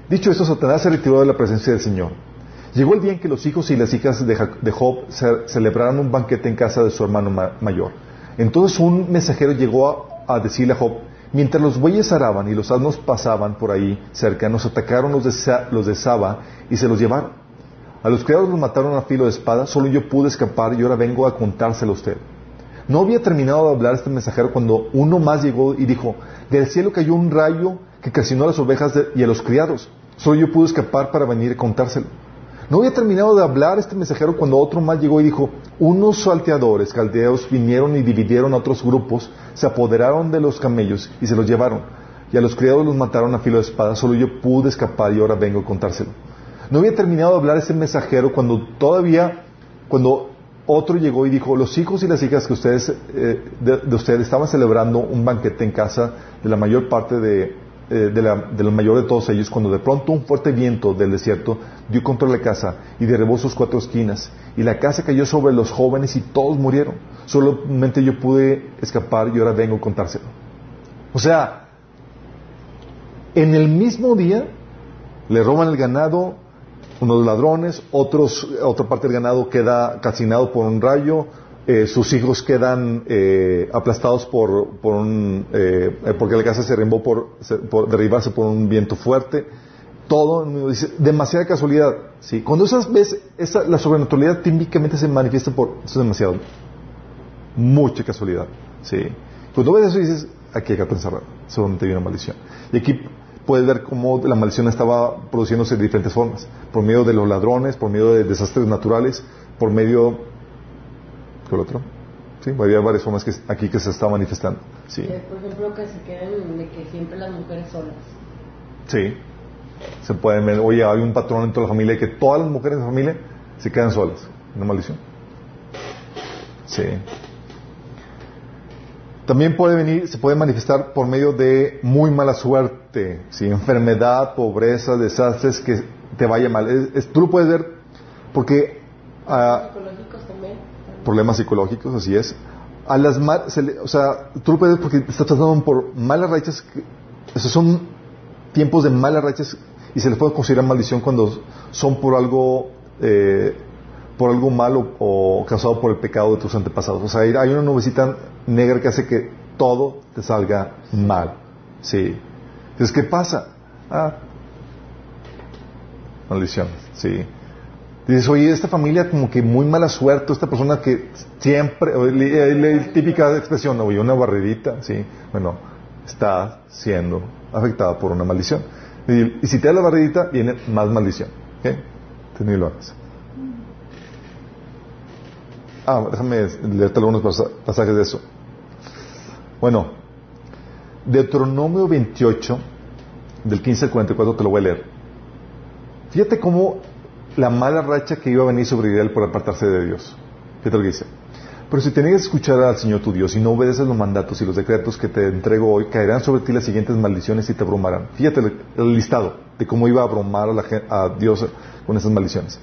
dicho esto, Satanás se retiró de la presencia del Señor. Llegó el día en que los hijos y las hijas de, Job celebraron un banquete en casa de su hermano mayor. Entonces un mensajero llegó a, decirle a Job, mientras los bueyes araban y los asnos pasaban por ahí cerca, nos atacaron los de, los de Saba y se los llevaron. A los criados los mataron a filo de espada, solo yo pude escapar y ahora vengo a contárselo a usted. No había terminado de hablar este mensajero cuando uno más llegó y dijo, del cielo cayó un rayo que calcinó a las ovejas y a los criados. Solo yo pude escapar para venir a contárselo. No había terminado de hablar este mensajero cuando otro más llegó y dijo, unos salteadores caldeos vinieron y dividieron a otros grupos, se apoderaron de los camellos y se los llevaron. Y a los criados los mataron a filo de espada, solo yo pude escapar y ahora vengo a contárselo. No había terminado de hablar ese mensajero cuando todavía, cuando otro llegó y dijo, los hijos y las hijas que ustedes, eh, de, ustedes estaban celebrando un banquete en casa de la mayor parte de, eh, de, la, de mayor de todos ellos, cuando de pronto un fuerte viento del desierto dio contra la casa y derribó sus cuatro esquinas, y la casa cayó sobre los jóvenes y todos murieron. Solamente yo pude escapar y ahora vengo a contárselo. O sea, en el mismo día le roban el ganado, unos ladrones, otros, otra parte del ganado queda calcinado por un rayo, eh, sus hijos quedan eh, aplastados por, por un, eh, porque la casa se derribó por, por, derribarse por un viento fuerte. Todo, demasiada casualidad. ¿sí? Cuando esas ves, esa, la sobrenaturalidad típicamente se manifiesta por, eso es demasiado, mucha casualidad. ¿sí? Cuando ves eso dices, aquí hay que pensar, seguramente hay una maldición. Y aquí puedes ver cómo la maldición estaba produciéndose de diferentes formas, por medio de los ladrones, por medio de desastres naturales, por medio... ¿Qué otro? Sí, había varias formas que, aquí que se está manifestando. Sí. Por ejemplo, que se queden de que siempre las mujeres solas. Sí. Se pueden ver, oye, hay un patrón en toda la familia que todas las mujeres de la familia se quedan solas. Una maldición. Sí. También puede venir, se puede manifestar por medio de muy mala suerte, ¿sí? enfermedad, pobreza, desastres, que te vaya mal. tú lo puedes ver porque... Uh, psicológicos también. Problemas psicológicos, así es. A las o sea, tú lo puedes ver porque estás pasando por malas rachas, esos son tiempos de malas rachas y se les puede considerar maldición cuando son por algo eh, por algo malo o causado por el pecado de tus antepasados. O sea, hay una nubecita negra que hace que todo te salga mal. Sí. Entonces, ¿qué pasa? Ah, maldición. Sí. Dices, oye, esta familia como que muy mala suerte, esta persona que siempre, la típica expresión, oye, una barridita, sí, bueno, está siendo afectada por una maldición. Y, si te da la barridita, viene más maldición. ¿Ok? Entonces, lo hagas. Ah, déjame leerte algunos pasajes de eso. Bueno, Deuteronomio 28, del 15 al 44, te lo voy a leer. Fíjate cómo la mala racha que iba a venir sobre Israel por apartarse de Dios. Fíjate lo que dice. Pero si tenías que escuchar al Señor tu Dios y no obedeces los mandatos y los decretos que te entrego hoy, caerán sobre ti las siguientes maldiciones y te abrumarán. Fíjate el, listado de cómo iba a abrumar a, a Dios con esas maldiciones.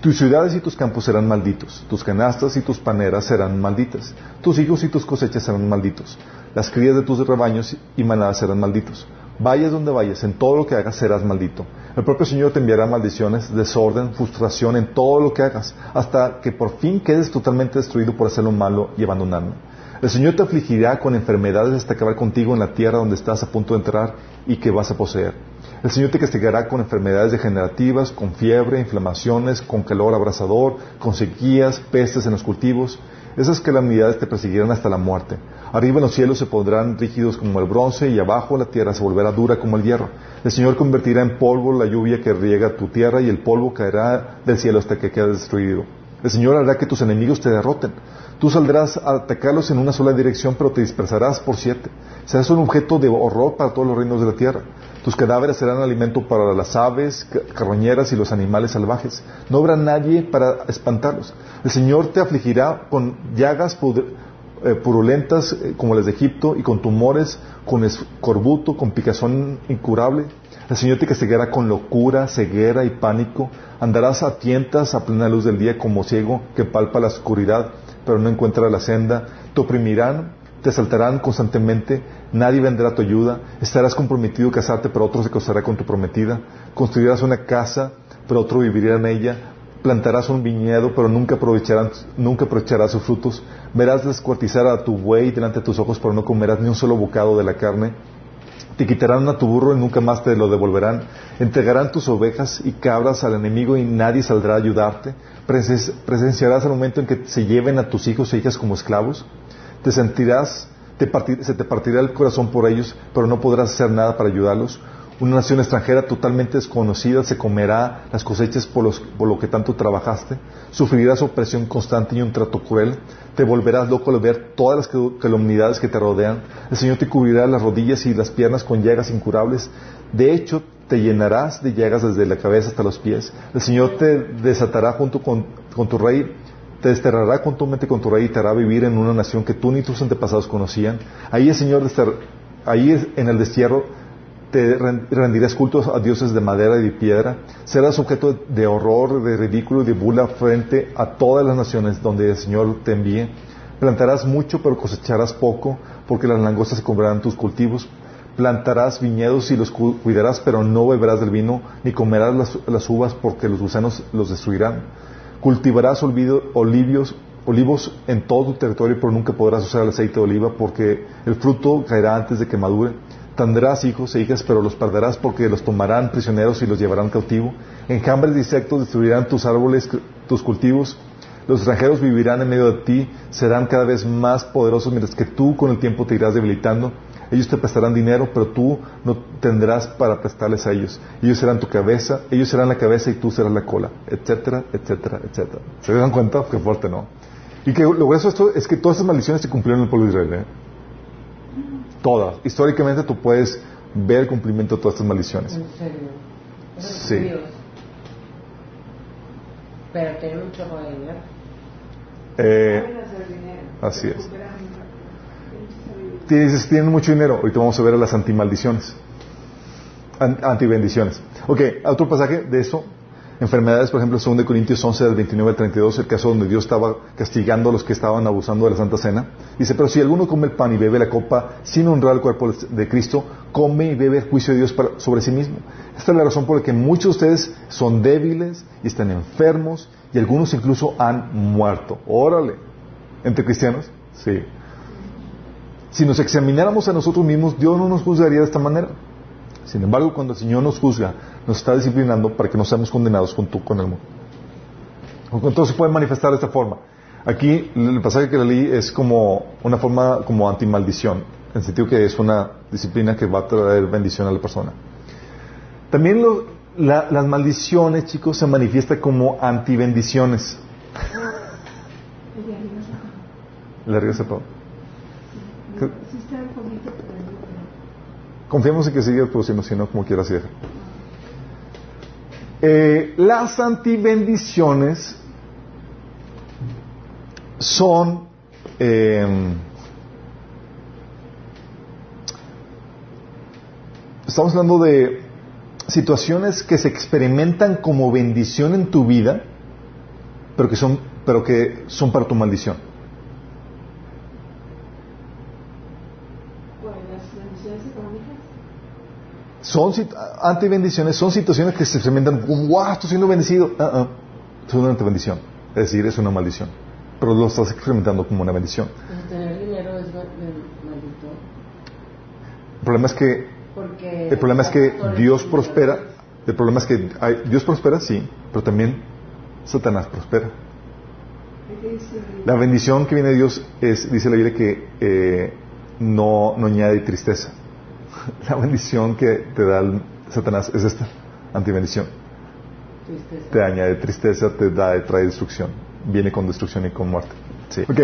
Tus ciudades y tus campos serán malditos, tus canastas y tus paneras serán malditas, tus hijos y tus cosechas serán malditos, las crías de tus rebaños y manadas serán malditos. Vayas donde vayas, en todo lo que hagas serás maldito. El propio Señor te enviará maldiciones, desorden, frustración en todo lo que hagas, hasta que por fin quedes totalmente destruido por hacer lo malo y abandonarme. El Señor te afligirá con enfermedades hasta acabar contigo en la tierra donde estás a punto de entrar y que vas a poseer. El Señor te castigará con enfermedades degenerativas, con fiebre, inflamaciones, con calor abrasador, con sequías, pestes en los cultivos. Esas calamidades te perseguirán hasta la muerte. Arriba en los cielos se pondrán rígidos como el bronce y abajo la tierra se volverá dura como el hierro. El Señor convertirá en polvo la lluvia que riega tu tierra y el polvo caerá del cielo hasta que quede destruido. El Señor hará que tus enemigos te derroten. Tú saldrás a atacarlos en una sola dirección, pero te dispersarás por siete. Serás un objeto de horror para todos los reinos de la tierra. Tus cadáveres serán alimento para las aves, carroñeras y los animales salvajes. No habrá nadie para espantarlos. El Señor te afligirá con llagas eh, purulentas eh, como las de Egipto y con tumores, con escorbuto, con picazón incurable. El Señor te castigará con locura, ceguera y pánico. Andarás a tientas a plena luz del día como ciego que palpa la oscuridad pero no encuentra la senda, te oprimirán, te asaltarán constantemente, nadie vendrá a tu ayuda, estarás comprometido a casarte, pero otro se casará con tu prometida, construirás una casa, pero otro vivirá en ella, plantarás un viñedo, pero nunca, aprovecharán, nunca aprovecharás sus frutos, verás descuartizar a tu buey delante de tus ojos, pero no comerás ni un solo bocado de la carne, te quitarán a tu burro y nunca más te lo devolverán. Entregarán tus ovejas y cabras al enemigo y nadie saldrá a ayudarte. Presenciarás el momento en que se lleven a tus hijos e hijas como esclavos. Te sentirás, se te partirá el corazón por ellos, pero no podrás hacer nada para ayudarlos. Una nación extranjera totalmente desconocida se comerá las cosechas por, lo que tanto trabajaste. Sufrirás opresión constante y un trato cruel. Te volverás loco al ver todas las calumniedades que te rodean. El Señor te cubrirá las rodillas y las piernas con llagas incurables. De hecho, te llenarás de llagas desde la cabeza hasta los pies. El Señor te desatará junto con, tu rey te desterrará conjuntamente con tu rey y te hará vivir en una nación que tú ni tus antepasados conocían. Ahí el Señor, ahí en el destierro, te rendirás cultos a dioses de madera y de piedra, serás objeto de horror, de ridículo y de bula frente a todas las naciones donde el Señor te envíe. Plantarás mucho, pero cosecharás poco, porque las langostas se comerán tus cultivos. Plantarás viñedos y los cuidarás, pero no beberás del vino, ni comerás las, uvas, porque los gusanos los destruirán. Cultivarás olivos en todo tu territorio, pero nunca podrás usar el aceite de oliva, porque el fruto caerá antes de que madure Tendrás hijos e hijas, pero los perderás porque los tomarán prisioneros y los llevarán cautivo. Enjambres de insectos destruirán tus árboles, tus cultivos. Los extranjeros vivirán en medio de ti, serán cada vez más poderosos, mientras que tú con el tiempo te irás debilitando. Ellos te prestarán dinero, pero tú no tendrás para prestarles a ellos. Ellos serán tu cabeza, ellos serán la cabeza y tú serás la cola, etcétera, etcétera, etcétera. ¿Se dan cuenta? Qué fuerte, ¿no? Y que lo grueso esto es que todas estas maldiciones se cumplieron en el pueblo de Israel. ¿eh? Todas. Históricamente tú puedes ver el cumplimiento de todas estas maldiciones. ¿En serio? Sí. Pero tienen un chorro de dinero. Eh, así es. Dices, tienen mucho dinero. Ahorita vamos a ver a las antimaldiciones. Antibendiciones. Ok, otro pasaje de eso. enfermedades, por ejemplo, 2 Corintios 11, del 29 al 32, el caso donde Dios estaba castigando a los que estaban abusando de la Santa Cena. Dice, pero si alguno come el pan y bebe la copa sin honrar el cuerpo de Cristo, come y bebe el juicio de Dios sobre sí mismo. Esta es la razón por la que muchos de ustedes son débiles y están enfermos y algunos incluso han muerto. Órale. ¿Entre cristianos? Sí. Si nos examináramos a nosotros mismos, Dios no nos juzgaría de esta manera. Sin embargo, cuando el Señor nos juzga, nos está disciplinando para que no seamos condenados junto con el mundo. Entonces se puede manifestar de esta forma. Aquí el pasaje que leí es como una forma como antimaldición, en el sentido que es una disciplina que va a traer bendición a la persona. También las maldiciones, chicos, se manifiestan como antibendiciones. ¿Le se Confiemos en que sigue produciendo, si no, como quiera hacer. Eh, las antibendiciones son em, estamos hablando de situaciones que se experimentan como bendición en tu vida, pero que son, pero que son para tu maldición. Son antibendiciones, son situaciones que se experimentan como, wow, estoy siendo bendecido. Uh -uh. Es una antibendición. Es decir, es una maldición. Pero lo estás experimentando como una bendición. ¿Tener dinero es maldito? El problema es que, Porque el problema es que Dios prospera. El problema es que hay, Dios prospera, sí, pero también Satanás prospera. La bendición que viene de Dios es, dice la Biblia, que eh, no, no añade tristeza. la bendición que te da el Satanás es esta, antibendición. Tristeza. Te añade tristeza, te da, trae destrucción. Viene con destrucción y con muerte. Sí. Ok.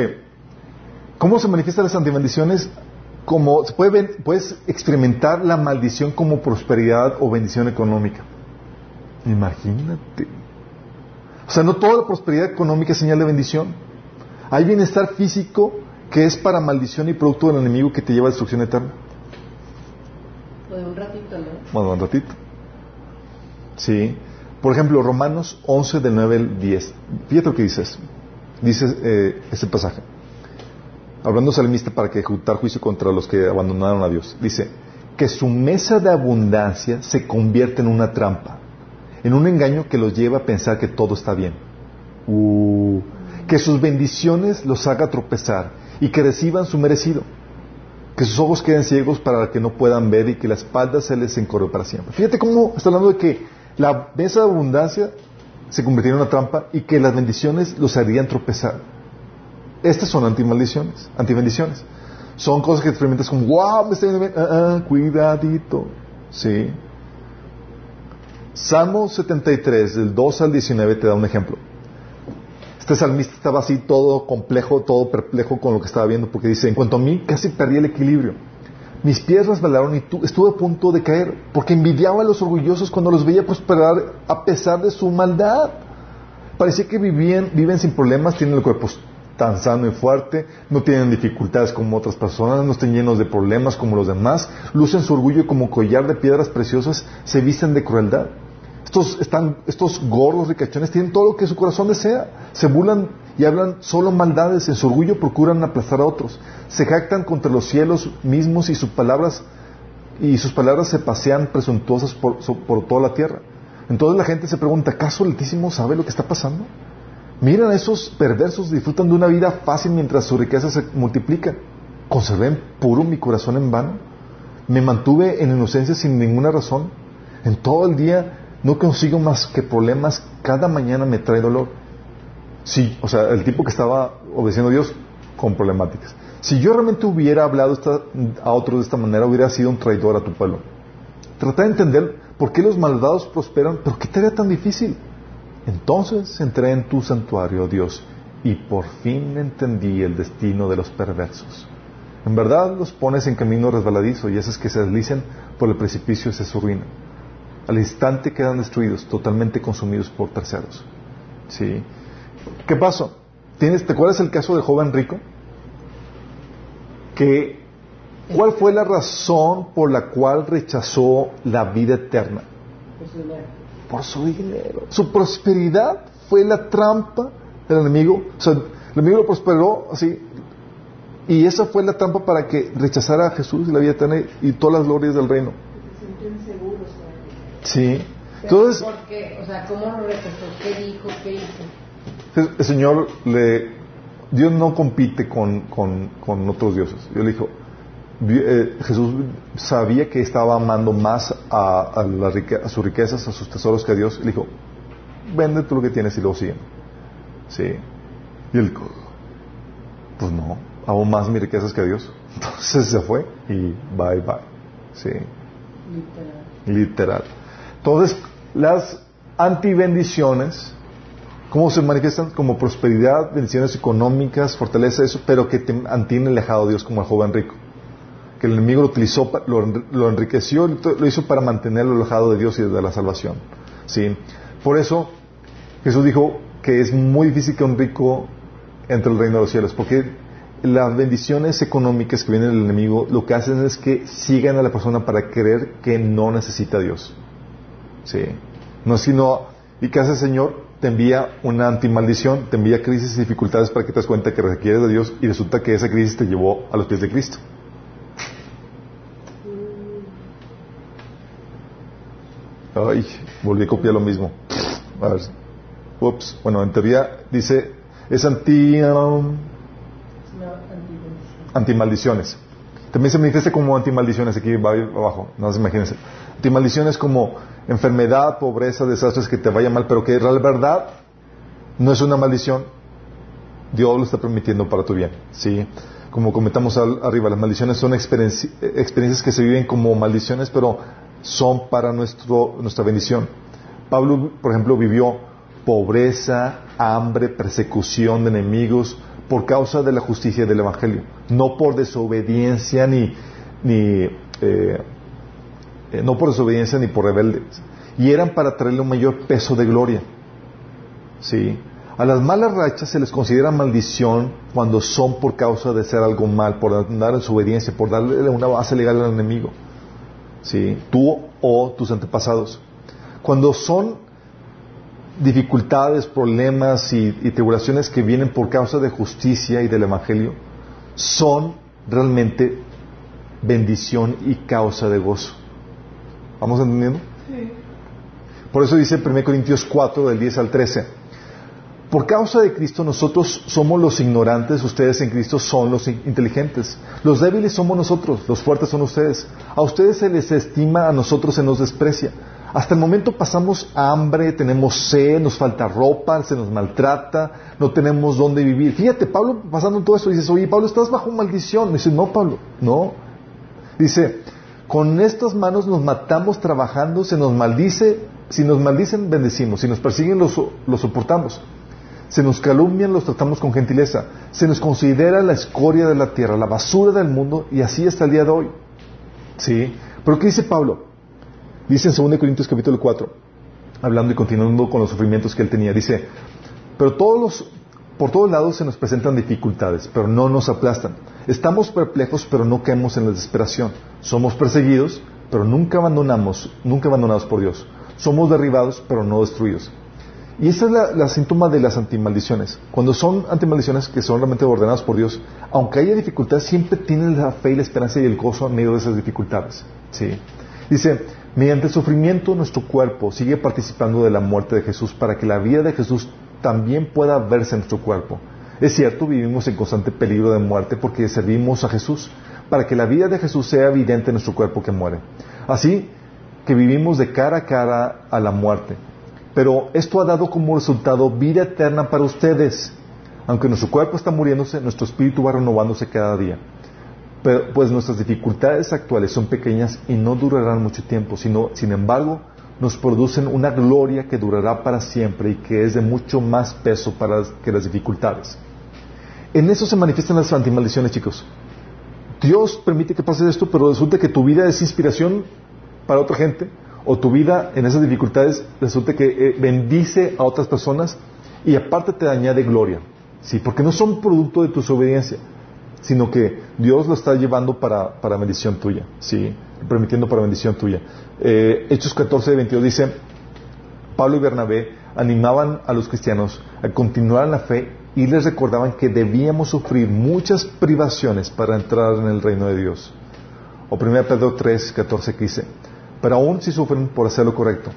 ¿Cómo se manifiestan las antibendiciones? Como se puede ver, puedes experimentar la maldición como prosperidad o bendición económica. Imagínate. O sea, no toda la prosperidad económica es señal de bendición. Hay bienestar físico que es para maldición y producto del enemigo que te lleva a destrucción eterna. De un ratito, ¿no? Bueno, un ratito. Sí. Por ejemplo, Romanos 11 del 9 al 10. Fíjate lo que dices. Dice eh, ese pasaje. Hablando salmista para que ejecutar juicio contra los que abandonaron a Dios. Dice que su mesa de abundancia se convierte en una trampa, en un engaño que los lleva a pensar que todo está bien. Uh, que sus bendiciones los haga tropezar y que reciban su merecido que sus ojos queden ciegos para que no puedan ver y que la espalda se les encorre para siempre. Fíjate cómo está hablando de que la mesa de abundancia se convirtiera en una trampa y que las bendiciones los harían tropezar. Estas son antimaldiciones, antibendiciones. Son cosas que experimentas como, wow, me está yendo bien. Ah, ah, cuidadito. Sí. Salmo 73, del 2 al 19, te da un ejemplo. Este salmista estaba así todo complejo, todo perplejo con lo que estaba viendo, porque dice, en cuanto a mí, casi perdí el equilibrio. Mis pies resbalaron y estuve a punto de caer, porque envidiaba a los orgullosos cuando los veía prosperar a pesar de su maldad. Parecía que vivían, viven sin problemas, tienen el cuerpo tan sano y fuerte, no tienen dificultades como otras personas, no están llenos de problemas como los demás, lucen su orgullo como collar de piedras preciosas, se visten de crueldad. Estos, están, estos gordos ricachones tienen todo lo que su corazón desea. Se burlan y hablan solo maldades. En su orgullo procuran aplastar a otros. Se jactan contra los cielos mismos y sus palabras, y sus palabras se pasean presuntuosas por, por toda la tierra. Entonces la gente se pregunta, ¿acaso el Altísimo sabe lo que está pasando? Miren a esos perversos, disfrutan de una vida fácil mientras su riqueza se multiplica. ¿Conservé puro mi corazón en vano? ¿Me mantuve en inocencia sin ninguna razón? En todo el día no consigo más que problemas, cada mañana me trae dolor. Sí, o sea, el tipo que estaba obedeciendo a Dios con problemáticas. Si yo realmente hubiera hablado a otros de esta manera, hubiera sido un traidor a tu pueblo. Trata de entender por qué los malvados prosperan, pero qué tarea tan difícil. Entonces entré en tu santuario, Dios, y por fin entendí el destino de los perversos. En verdad los pones en camino resbaladizo y esos que se deslicen por el precipicio se su ruina al instante quedan destruidos, totalmente consumidos por terceros. ¿Sí? ¿Qué pasó? ¿Tienes, ¿Te acuerdas el caso del joven rico? Que, ¿Cuál fue la razón por la cual rechazó la vida eterna? por su dinero. Su prosperidad fue la trampa del enemigo. O sea, el enemigo lo prosperó así. Y esa fue la trampa para que rechazara a Jesús y la vida eterna y todas las glorias del reino. Sí. Entonces, ¿Por qué? O sea, ¿cómo lo rechazó? ¿Qué dijo? ¿Qué hizo? el Señor le... Dios no compite con, con, con otros dioses. Dios le dijo, eh, Jesús sabía que estaba amando más a, a, la rique, a, sus riquezas, a sus tesoros que a Dios. Le dijo, vende tú lo que tienes y luego sigue. Sí. Y él, pues no, hago más mis riquezas que a Dios. Entonces se fue y bye bye. Sí. Literal. Literal. Entonces, las antibendiciones, ¿cómo se manifiestan? Como prosperidad, bendiciones económicas, fortaleza, eso, pero que te mantiene alejado de Dios como el joven rico. Que el enemigo lo utilizó, lo, lo enriqueció, lo hizo para mantenerlo alejado de Dios y de la salvación. ¿Sí? Por eso, Jesús dijo que es muy difícil que un rico entre el reino de los cielos, porque las bendiciones económicas que vienen del enemigo lo que hacen es que sigan a la persona para creer que no necesita a Dios. Sí. No sino, ¿y qué hace el Señor? Te envía una antimaldición, te envía crisis y dificultades para que te des cuenta que requieres de Dios y resulta que esa crisis te llevó a los pies de Cristo. Ay, volví a copiar lo mismo. A ver. Ups. Bueno, en teoría dice, es anti... Um, antimaldiciones. También se manifiesta como antimaldiciones, aquí abajo, no se imagínense. Antimaldiciones como enfermedad, pobreza, desastres que te vaya mal, pero que en verdad no es una maldición. Dios lo está permitiendo para tu bien, ¿sí? Como comentamos al, arriba, las maldiciones son experiencias que se viven como maldiciones, pero son para nuestro, nuestra bendición. Pablo, por ejemplo, vivió pobreza, hambre, persecución de enemigos por causa de la justicia del Evangelio, no por desobediencia ni, ni eh, no por desobediencia ni por rebeldes. Y eran para traerle un mayor peso de gloria. ¿Sí? A las malas rachas se les considera maldición cuando son por causa de hacer algo mal, por andar en obediencia, por darle una base legal al enemigo. ¿Sí? Tú o tus antepasados. Cuando son dificultades, problemas y, tribulaciones que vienen por causa de justicia y del Evangelio, son realmente bendición y causa de gozo. ¿Vamos entendiendo? Sí. Por eso dice 1 Corintios 4, del 10 al 13. Por causa de Cristo nosotros somos los ignorantes, ustedes en Cristo son los inteligentes. Los débiles somos nosotros, los fuertes son ustedes. A ustedes se les estima, a nosotros se nos desprecia. Hasta el momento pasamos hambre, tenemos sed, nos falta ropa, se nos maltrata, no tenemos dónde vivir. Fíjate, Pablo pasando todo eso, dices, oye, Pablo, estás bajo maldición. Dice, no, Pablo, no. Dice, con estas manos nos matamos trabajando, se nos maldice, si nos maldicen, bendecimos, si nos persiguen, los, soportamos. Se nos calumnian, los tratamos con gentileza. Se nos considera la escoria de la tierra, la basura del mundo, y así hasta el día de hoy. ¿Sí? Pero ¿qué dice Pablo? Dice en 2 Corintios capítulo 4, hablando y continuando con los sufrimientos que él tenía, dice, pero todos los, por todos lados se nos presentan dificultades, pero no nos aplastan. Estamos perplejos, pero no caemos en la desesperación. Somos perseguidos, pero nunca abandonamos, nunca abandonados por Dios. Somos derribados, pero no destruidos. Y esa es la, la, síntoma de las antimaldiciones. Cuando son antimaldiciones que son realmente ordenadas por Dios, aunque haya dificultades, siempre tienen la fe y la esperanza y el gozo en medio de esas dificultades. ¿sí? Dice, mediante el sufrimiento nuestro cuerpo sigue participando de la muerte de Jesús para que la vida de Jesús también pueda verse en nuestro cuerpo. Es cierto, vivimos en constante peligro de muerte porque servimos a Jesús, para que la vida de Jesús sea evidente en nuestro cuerpo que muere. Así que vivimos de cara a cara a la muerte. Pero esto ha dado como resultado vida eterna para ustedes. Aunque nuestro cuerpo está muriéndose, nuestro espíritu va renovándose cada día. Pero, pues nuestras dificultades actuales son pequeñas y no durarán mucho tiempo, sino, sin embargo, nos producen una gloria que durará para siempre y que es de mucho más peso para que las dificultades. En eso se manifiestan las antimaldiciones, chicos. Dios permite que pase esto, pero resulta que tu vida es inspiración para otra gente, o tu vida en esas dificultades resulta que eh, bendice a otras personas y aparte te añade gloria. Sí, porque no son producto de tu desobediencia, sino que Dios lo está llevando para, para bendición tuya, sí, permitiendo para bendición tuya. Eh, Hechos 14, 22 dice, Pablo y Bernabé animaban a los cristianos a continuar en la fe y les recordaban que debíamos sufrir muchas privaciones para entrar en el reino de Dios. O 1 Pedro 3, 14 que dice, pero aún si sufren por hacer lo correcto,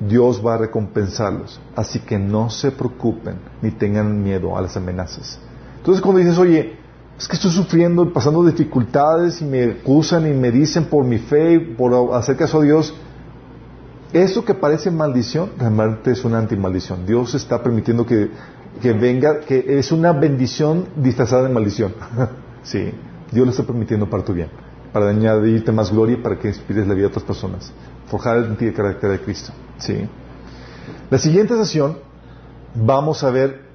Dios va a recompensarlos. Así que no se preocupen ni tengan miedo a las amenazas. Entonces cuando dices, oye, es que estoy sufriendo, pasando dificultades y me acusan y me dicen por mi fe, por hacer caso a Dios, eso que parece maldición realmente es una antimaldición. Dios está permitiendo que, que venga, que es una bendición disfrazada de maldición. sí, Dios lo está permitiendo para tu bien, para añadirte más gloria, para que inspires la vida a otras personas, forjar en ti el carácter de Cristo. Sí. La siguiente sesión vamos a ver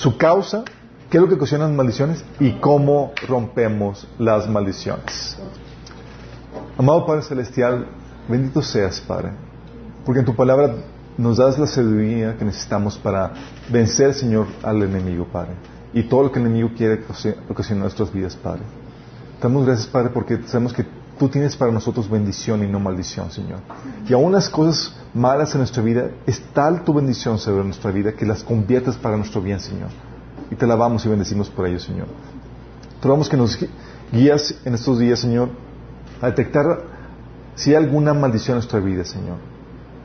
su causa, qué es lo que ocasiona las maldiciones y cómo rompemos las maldiciones. Amado Padre Celestial, bendito seas, Padre, porque en tu palabra nos das la sabiduría que necesitamos para vencer, Señor, al enemigo, Padre, y todo lo que el enemigo quiere ocasionar en nuestras vidas, Padre. Damos gracias, Padre, porque sabemos que tú tienes para nosotros bendición y no maldición, Señor. Y aún las cosas malas en nuestra vida, es tal tu bendición sobre nuestra vida que las conviertes para nuestro bien, Señor. Y te alabamos y bendecimos por ello, Señor. Te rogamos que nos guías en estos días, Señor, a detectar si hay alguna maldición en nuestra vida, Señor.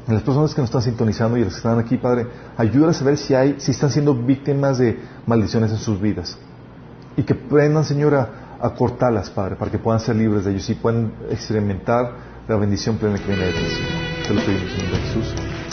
En las personas que nos están sintonizando y las que están aquí, Padre, ayúdalas a ver si hay, si están siendo víctimas de maldiciones en sus vidas. Y que prendan, Señor, a, a cortarlas, Padre, para que puedan ser libres de ellos y puedan experimentar la bendición plena que viene de Señor. Te lo pedimos en el nombre de Jesús.